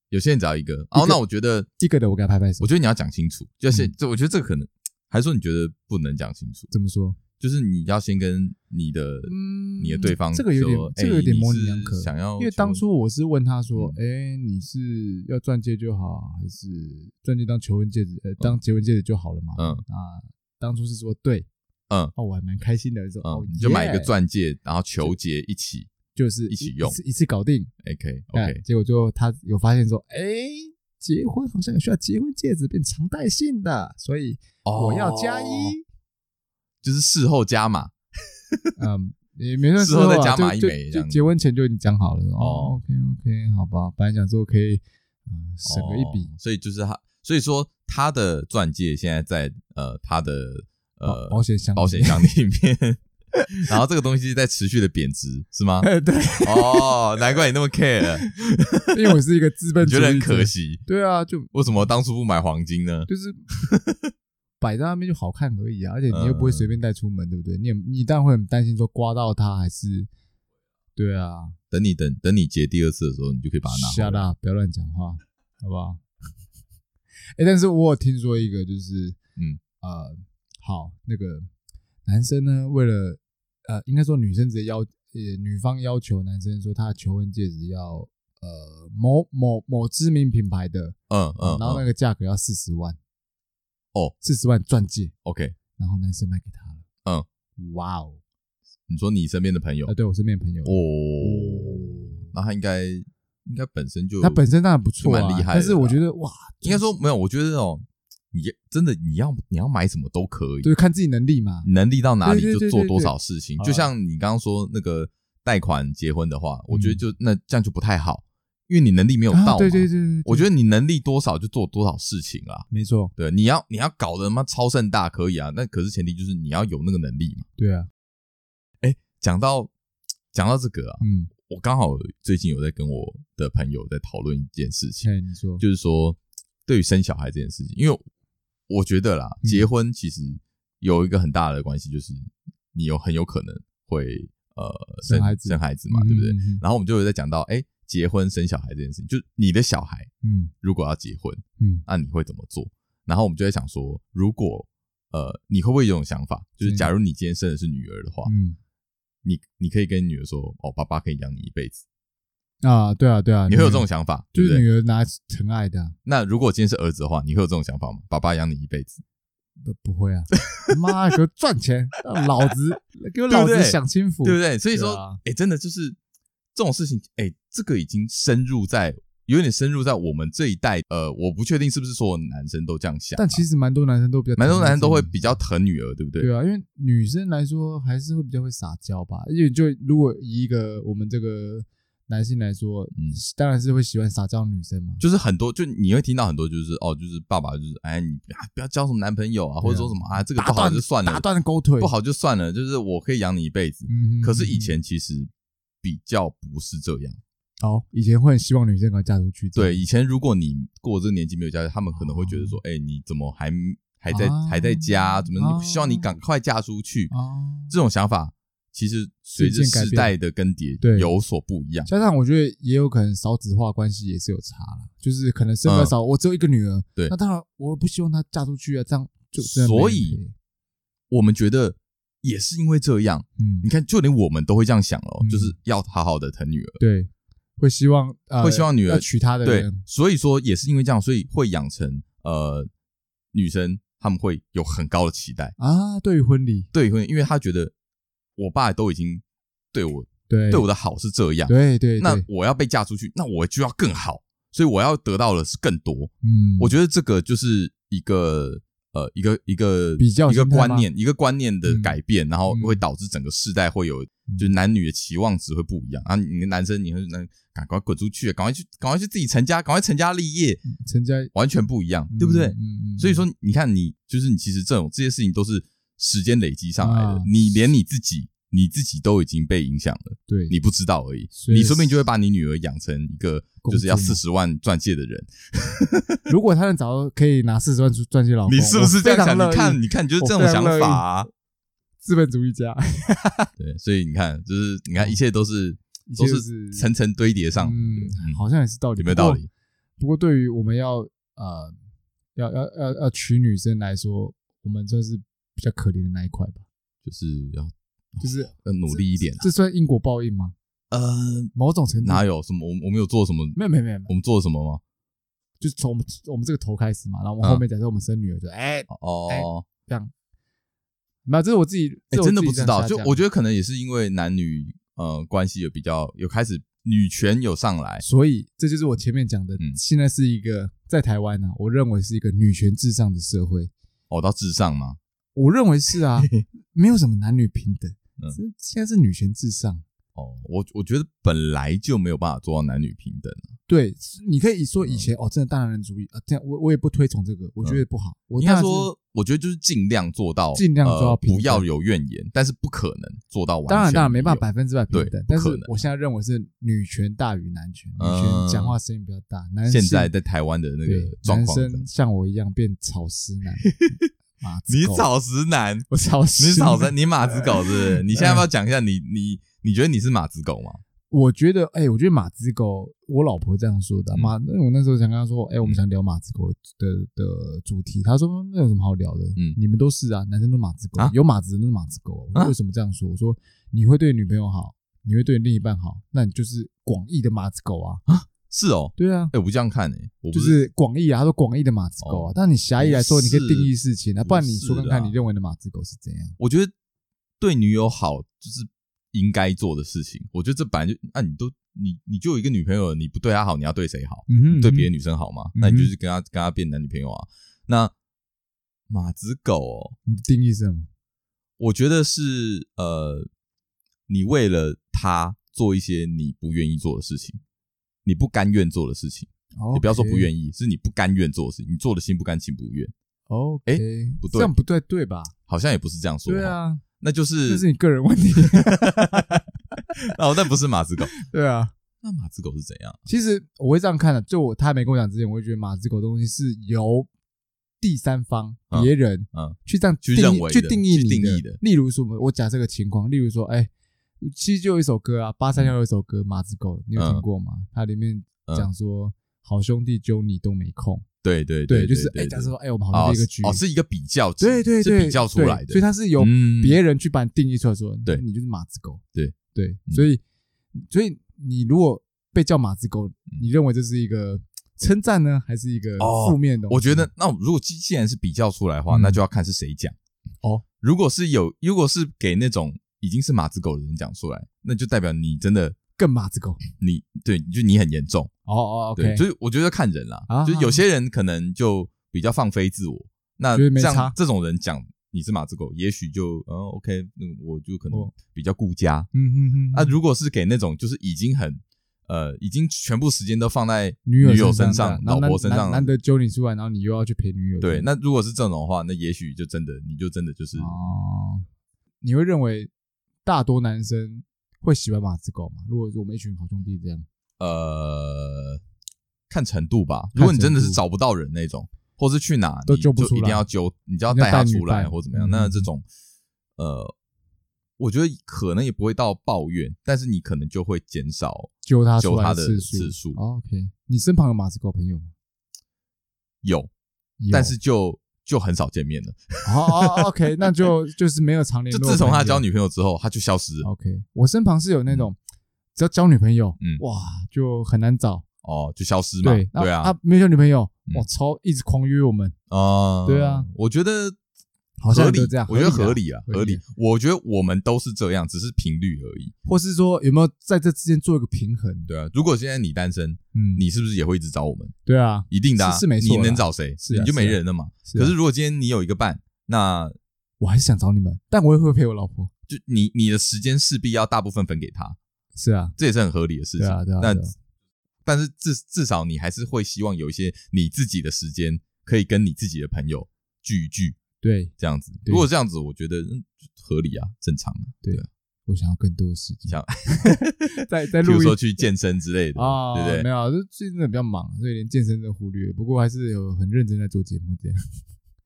Speaker 1: 有些人只要一个。哦，那我觉得
Speaker 2: 一个的我给他拍拍手。
Speaker 1: 我觉得你要讲清楚，就是这，我觉得这个可能还是说你觉得不能讲清楚。
Speaker 2: 怎么说？
Speaker 1: 就是你要先跟你的、嗯、你的对方说，
Speaker 2: 这个有点，
Speaker 1: 欸、
Speaker 2: 这个有点模棱两可。
Speaker 1: 想要，
Speaker 2: 因为当初我是问他说，哎、嗯欸，你是要钻戒就好，还是钻戒当求婚戒指，呃，当结婚戒指就好了嘛？嗯啊，当初是说对，
Speaker 1: 嗯，
Speaker 2: 哦，我还蛮开心的，说，
Speaker 1: 嗯、
Speaker 2: 哦，
Speaker 1: 你就买一个钻戒，然后求结一起，
Speaker 2: 就是
Speaker 1: 一起用，
Speaker 2: 一次一次搞定。
Speaker 1: OK OK，
Speaker 2: 结果最后他有发现说，哎、欸，结婚好像有需要结婚戒指变常戴性的，所以我要加一。哦
Speaker 1: 就是事后加码，
Speaker 2: 嗯，也没算
Speaker 1: 事后再加码一枚，
Speaker 2: 就结婚前就已经讲好了。哦，OK OK，好吧，本来想说可以，嗯，省个一笔。
Speaker 1: 所以就是他，所以说他的钻戒现在在呃他的呃
Speaker 2: 保险箱
Speaker 1: 保险箱里面，然后这个东西在持续的贬值，是吗？
Speaker 2: 对。
Speaker 1: 哦，难怪你那么 care，
Speaker 2: 因为我是一个资本主义，
Speaker 1: 觉得很可惜。
Speaker 2: 对啊，就
Speaker 1: 为什么当初不买黄金呢？
Speaker 2: 就是。摆在那边就好看而已啊，而且你又不会随便带出门，对不对？你也你当然会很担心说刮到它还是，对啊。
Speaker 1: 等你等等你结第二次的时候，你就可以把它拿下
Speaker 2: 来。不要乱讲话，好不好？哎，但是我有听说一个，就是嗯呃，好那个男生呢，为了呃，应该说女生直接要呃女方要求男生说他的求婚戒指要呃某某某知名品牌的，
Speaker 1: 嗯嗯，
Speaker 2: 然后那个价格要四十万。
Speaker 1: 哦，
Speaker 2: 四十万钻戒
Speaker 1: ，OK，
Speaker 2: 然后男生卖给他了，
Speaker 1: 嗯，
Speaker 2: 哇哦，
Speaker 1: 你说你身边的朋友？
Speaker 2: 啊？对我身边的朋友，
Speaker 1: 哦，那他应该应该本身就
Speaker 2: 他本身当然不错，蛮厉害，但是我觉得哇，
Speaker 1: 应该说没有，我觉得这种你真的你要你要买什么都可以，
Speaker 2: 就是看自己能力嘛，
Speaker 1: 能力到哪里就做多少事情，就像你刚刚说那个贷款结婚的话，我觉得就那这样就不太好。因为你能力没有到嘛，
Speaker 2: 对对对，
Speaker 1: 我觉得你能力多少就做多少事情啊，
Speaker 2: 没错。
Speaker 1: 对，你要你要搞得妈超盛大可以啊，那可是前提就是你要有那个能力嘛。
Speaker 2: 对啊，
Speaker 1: 哎，讲到讲到这个啊，
Speaker 2: 嗯，
Speaker 1: 我刚好最近有在跟我的朋友在讨论一件事情，
Speaker 2: 哎，你说，
Speaker 1: 就是说对于生小孩这件事情，因为我觉得啦，结婚其实有一个很大的关系，就是你有很有可能会呃生孩子。生孩子嘛，对不对？然后我们就有在讲到，哎。结婚生小孩这件事情，就是你的小孩，
Speaker 2: 嗯，
Speaker 1: 如果要结婚，
Speaker 2: 嗯，
Speaker 1: 那你会怎么做？然后我们就在想说，如果呃，你会不会有这种想法？就是假如你今天生的是女儿的话，
Speaker 2: 嗯，
Speaker 1: 你你可以跟女儿说，哦，爸爸可以养你一辈子
Speaker 2: 啊，对啊，对啊，
Speaker 1: 你会有这种想法，
Speaker 2: 就是女儿拿疼爱的。
Speaker 1: 那如果今天是儿子的话，你会有这种想法吗？爸爸养你一辈子？
Speaker 2: 不不会啊，妈给我赚钱，老子给我老子享清福，
Speaker 1: 对不对？所以说，哎，真的就是。这种事情，哎、欸，这个已经深入在，有点深入在我们这一代。呃，我不确定是不是所有男生都这样想，
Speaker 2: 但其实蛮多男生都比较，蛮
Speaker 1: 多男生都会比较疼女儿，对不对？
Speaker 2: 对啊，因为女生来说还是会比较会撒娇吧。因为就如果以一个我们这个男性来说，嗯，当然是会喜欢撒娇女生嘛。
Speaker 1: 就是很多，就你会听到很多，就是哦，就是爸爸就是，哎，你不要交什么男朋友啊，或者说什么啊，这个不好就算了，
Speaker 2: 打断勾腿，
Speaker 1: 不好就算了，就是我可以养你一辈子。
Speaker 2: 嗯，
Speaker 1: 可是以前其实。比较不是这样，
Speaker 2: 哦，以前会很希望女生赶快嫁出去。
Speaker 1: 对，以前如果你过这个年纪没有嫁他们可能会觉得说，哎，你怎么还还在还在家？怎么希望你赶快嫁出去？这种想法其实随着时代的更迭，对，有所不一样。
Speaker 2: 加上我觉得也有可能少子化关系也是有差了，就是可能生的少，我只有一个女儿，
Speaker 1: 对，
Speaker 2: 那当然我不希望她嫁出去啊，这样就
Speaker 1: 所以我们觉得。也是因为这样，
Speaker 2: 嗯，
Speaker 1: 你看，就连我们都会这样想哦，就是要好好的疼女儿，
Speaker 2: 对，会希望，
Speaker 1: 会希望女儿
Speaker 2: 娶她的人，
Speaker 1: 对，所以说也是因为这样，所以会养成呃女生他们会有很高的期待。
Speaker 2: 啊，对于婚礼，
Speaker 1: 对于婚礼，因为他觉得我爸都已经对我
Speaker 2: 对。
Speaker 1: 对我的好是这样，
Speaker 2: 对对，
Speaker 1: 那我要被嫁出去，那我就要更好，所以我要得到的是更多，
Speaker 2: 嗯，
Speaker 1: 我觉得这个就是一个。呃，一个一个
Speaker 2: 比较
Speaker 1: 一个观念，一个观念的改变，然后会导致整个世代会有，就是男女的期望值会不一样啊。你男生，你会能赶快滚出去，赶快去，赶快去自己成家，赶快成家立业，
Speaker 2: 成家
Speaker 1: 完全不一样，对不对？所以说，你看，你就是你，其实这种这些事情都是时间累积上来的，你连你自己。你自己都已经被影响了，
Speaker 2: 对，
Speaker 1: 你不知道而已。你说不定就会把你女儿养成一个就是要四十万钻戒的人。
Speaker 2: 如果他能找到可以拿四十万钻戒老公，
Speaker 1: 你是不是这样想？你看，你看，你就是这种想法啊。
Speaker 2: 资本主义家。
Speaker 1: 对，所以你看，就是你看，一切都是都是层层堆叠上。
Speaker 2: 嗯，好像也是道理，
Speaker 1: 有没有道理？
Speaker 2: 不过对于我们要呃要要要要娶女生来说，我们算是比较可怜的那一块吧。
Speaker 1: 就是要
Speaker 2: 就是
Speaker 1: 要努力一点，
Speaker 2: 这算因果报应吗？
Speaker 1: 呃，
Speaker 2: 某种程度
Speaker 1: 哪有什么？我我们有做什么？
Speaker 2: 没有没有没有，
Speaker 1: 我们做了什么吗？
Speaker 2: 就是从我们我们这个头开始嘛，然后我们后面假设我们生女儿，就哎
Speaker 1: 哦
Speaker 2: 这样，没有，这是我自己，
Speaker 1: 哎，真的不知道。就我觉得可能也是因为男女呃关系有比较有开始女权有上来，
Speaker 2: 所以这就是我前面讲的，现在是一个在台湾呢，我认为是一个女权至上的社会。
Speaker 1: 哦，到至上吗？
Speaker 2: 我认为是啊，没有什么男女平等，嗯，现在是女权至上。
Speaker 1: 哦，我我觉得本来就没有办法做到男女平等。
Speaker 2: 对，你可以说以前哦，真的大男人主义啊，这样我我也不推崇这个，我觉得不好。我
Speaker 1: 应该说，我觉得就是尽量做到，
Speaker 2: 尽量做到
Speaker 1: 不要有怨言，但是不可能做到完全。
Speaker 2: 当然，当然没办法百分之百平等，但是我现在认为是女权大于男权，女权讲话声音比较大。男
Speaker 1: 现在在台湾的那个状况，
Speaker 2: 男生像我一样变草食男。
Speaker 1: 你草食男，
Speaker 2: 我草食，
Speaker 1: 你草食，你马子狗是不是？你现在要不要讲一下你你你觉得你是马子狗吗？
Speaker 2: 我觉得，哎，我觉得马子狗，我老婆这样说的。马，那我那时候想跟她说，哎，我们想聊马子狗的的主题。她说那有什么好聊的？嗯，你们都是啊，男生都马子狗，有马子的都是马子狗。我说为什么这样说？我说你会对女朋友好，你会对另一半好，那你就是广义的马子狗啊。
Speaker 1: 是哦，
Speaker 2: 对啊，
Speaker 1: 哎，我不这样看诶，我
Speaker 2: 就是广义啊，他说广义的马子狗啊，但你狭义来说，你可以定义事情啊，不然你说看看你认为的马子狗是怎样？
Speaker 1: 我觉得对女友好就是应该做的事情，我觉得这本来就，那你都你你就有一个女朋友，你不对她好，你要对谁好？对别的女生好吗？那你就是跟她跟她变男女朋友啊？那马子狗，哦
Speaker 2: 你定义是什么？
Speaker 1: 我觉得是呃，你为了他做一些你不愿意做的事情。你不甘愿做的事情，你不要说不愿意，是你不甘愿做的事情，你做的心不甘情不愿。
Speaker 2: 哦，哎，
Speaker 1: 不对，
Speaker 2: 这样不对，对吧？
Speaker 1: 好像也不是这样说。
Speaker 2: 对啊，
Speaker 1: 那就是
Speaker 2: 这是你个人问题。
Speaker 1: 哦，那不是马子狗。
Speaker 2: 对啊，
Speaker 1: 那马子狗是怎样？
Speaker 2: 其实我会这样看的，就我他还没跟我讲之前，我会觉得马子狗东西是由第三方别人嗯去这样去认为去定义你的。例如说，我假设个情况，例如说，哎。其实就有一首歌啊，八三夭有一首歌《马子狗》，你有听过吗？它里面讲说，好兄弟揪你都没空。
Speaker 1: 对对对，
Speaker 2: 就是哎，假设说，哎，我们好像一个局，
Speaker 1: 哦，是一个比较，
Speaker 2: 对对对，
Speaker 1: 比较出来的，
Speaker 2: 所以它是由别人去把你定义出来，说，
Speaker 1: 对，
Speaker 2: 你就是马子狗。
Speaker 1: 对
Speaker 2: 对，所以所以你如果被叫马子狗，你认为这是一个称赞呢，还是一个负面的？
Speaker 1: 我觉得，那如果既然是比较出来的话，那就要看是谁讲。
Speaker 2: 哦，
Speaker 1: 如果是有，如果是给那种。已经是马子狗的人讲出来，那就代表你真的
Speaker 2: 更马子狗。
Speaker 1: 你对，就你很严重
Speaker 2: 哦哦。对，
Speaker 1: 所以我觉得看人啦，就有些人可能就比较放飞自我。那像这种人讲你是马子狗，也许就嗯 OK，那我就可能比较顾家。
Speaker 2: 嗯嗯嗯。
Speaker 1: 那如果是给那种就是已经很呃，已经全部时间都放在女友身上、老婆身上，
Speaker 2: 难得揪你出来，然后你又要去陪女友。
Speaker 1: 对，那如果是这种的话，那也许就真的，你就真的就是
Speaker 2: 哦，你会认为。大多男生会喜欢马子狗吗？如果我们一群好兄弟这样，
Speaker 1: 呃，看程度吧。如果你真的是找不到人那种，或是去哪都救不出来，一定要揪，你就要带他出来或怎么样。那这种，呃，我觉得可能也不会到抱怨，但是你可能就会减少
Speaker 2: 揪他
Speaker 1: 揪他的次数。
Speaker 2: OK，你身旁有马子狗朋友吗？
Speaker 1: 有，但是就。就很少见面了。
Speaker 2: 哦哦，OK，那就就是没有常联络。
Speaker 1: 就自从他交女朋友之后，他就消失了。
Speaker 2: OK，我身旁是有那种只要交女朋友，嗯，哇，就很难找。
Speaker 1: 哦，就消失嘛。对对啊，
Speaker 2: 他没有交女朋友，哇，超一直狂约我们。
Speaker 1: 哦，
Speaker 2: 对啊，
Speaker 1: 我觉得。
Speaker 2: 好像都这样，
Speaker 1: 我觉得合理啊，合理。我觉得我们都是这样，只是频率而已。
Speaker 2: 或是说有没有在这之间做一个平衡？
Speaker 1: 对啊，如果现在你单身，嗯，你是不是也会一直找我们？
Speaker 2: 对啊，
Speaker 1: 一定的，
Speaker 2: 是没错。
Speaker 1: 你能找谁？是你就没人了嘛。可是如果今天你有一个伴，那
Speaker 2: 我还是想找你们，但我也会陪我老婆。
Speaker 1: 就你你的时间势必要大部分分给他。
Speaker 2: 是啊，
Speaker 1: 这也是很合理的事情。
Speaker 2: 对啊，对啊。
Speaker 1: 那但是至至少你还是会希望有一些你自己的时间，可以跟你自己的朋友聚一聚。
Speaker 2: 对，
Speaker 1: 这样子，如果这样子，我觉得合理啊，正常啊。
Speaker 2: 对啊，我想要更多的时间，
Speaker 1: 想
Speaker 2: 在在
Speaker 1: 比如说去健身之类的啊，对不对？
Speaker 2: 没有，就最近真的比较忙，所以连健身都忽略。不过还是有很认真在做节目，这样。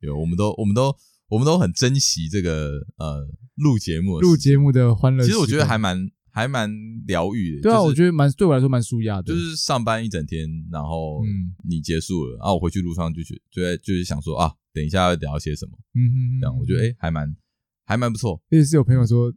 Speaker 1: 有，我们都我们都我们都很珍惜这个呃录节目
Speaker 2: 录节目的欢乐。
Speaker 1: 其实我觉得还蛮。还蛮疗愈的，
Speaker 2: 对啊，我觉得蛮对我来说蛮舒压的。
Speaker 1: 就是上班一整天，然后你结束了，然后我回去路上就去，就在就是想说啊，等一下要聊些什么，嗯哼，这样我觉得哎，还蛮还蛮不错。
Speaker 2: 而且是有朋友说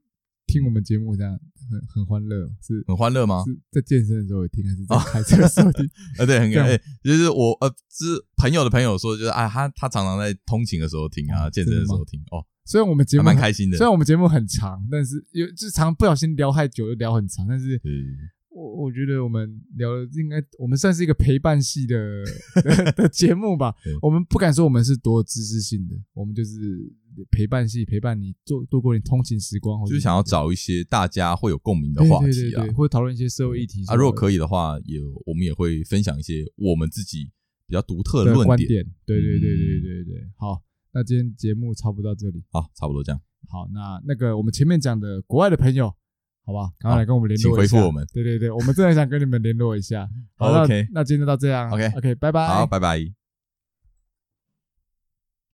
Speaker 2: 听我们节目这样很很欢乐，是
Speaker 1: 很欢乐吗？
Speaker 2: 是在健身的时候听，还是在开车的时候听？
Speaker 1: 啊，对，很感谢。就是我呃，是朋友的朋友说，就是啊，他他常常在通勤的时候听啊，健身的时候听哦。
Speaker 2: 虽然我们节目
Speaker 1: 蛮开心的，
Speaker 2: 虽然我们节目很长，但是有就常不小心聊太久，就聊很长。但是，我我觉得我们聊的应该，我们算是一个陪伴系的 的节目吧。我们不敢说我们是多知识性的，我们就是陪伴系，陪伴你做度过你通勤时光，
Speaker 1: 就是想要找一些大家会有共鸣的话题啊，
Speaker 2: 会讨论一些社会议题
Speaker 1: 啊。如果可以的话，也我们也会分享一些我们自己比较独特的论点。
Speaker 2: 对对对对对对，好。那今天节目差不多到这里，
Speaker 1: 好，差不多这样。
Speaker 2: 好，那那个我们前面讲的国外的朋友，好吧，赶快来跟我们联络一下。
Speaker 1: 请回复我们。
Speaker 2: 对对对，我们真的想跟你们联络一下。好，OK，那今天就到这样。
Speaker 1: OK，OK，
Speaker 2: 拜拜。
Speaker 1: 好，拜拜。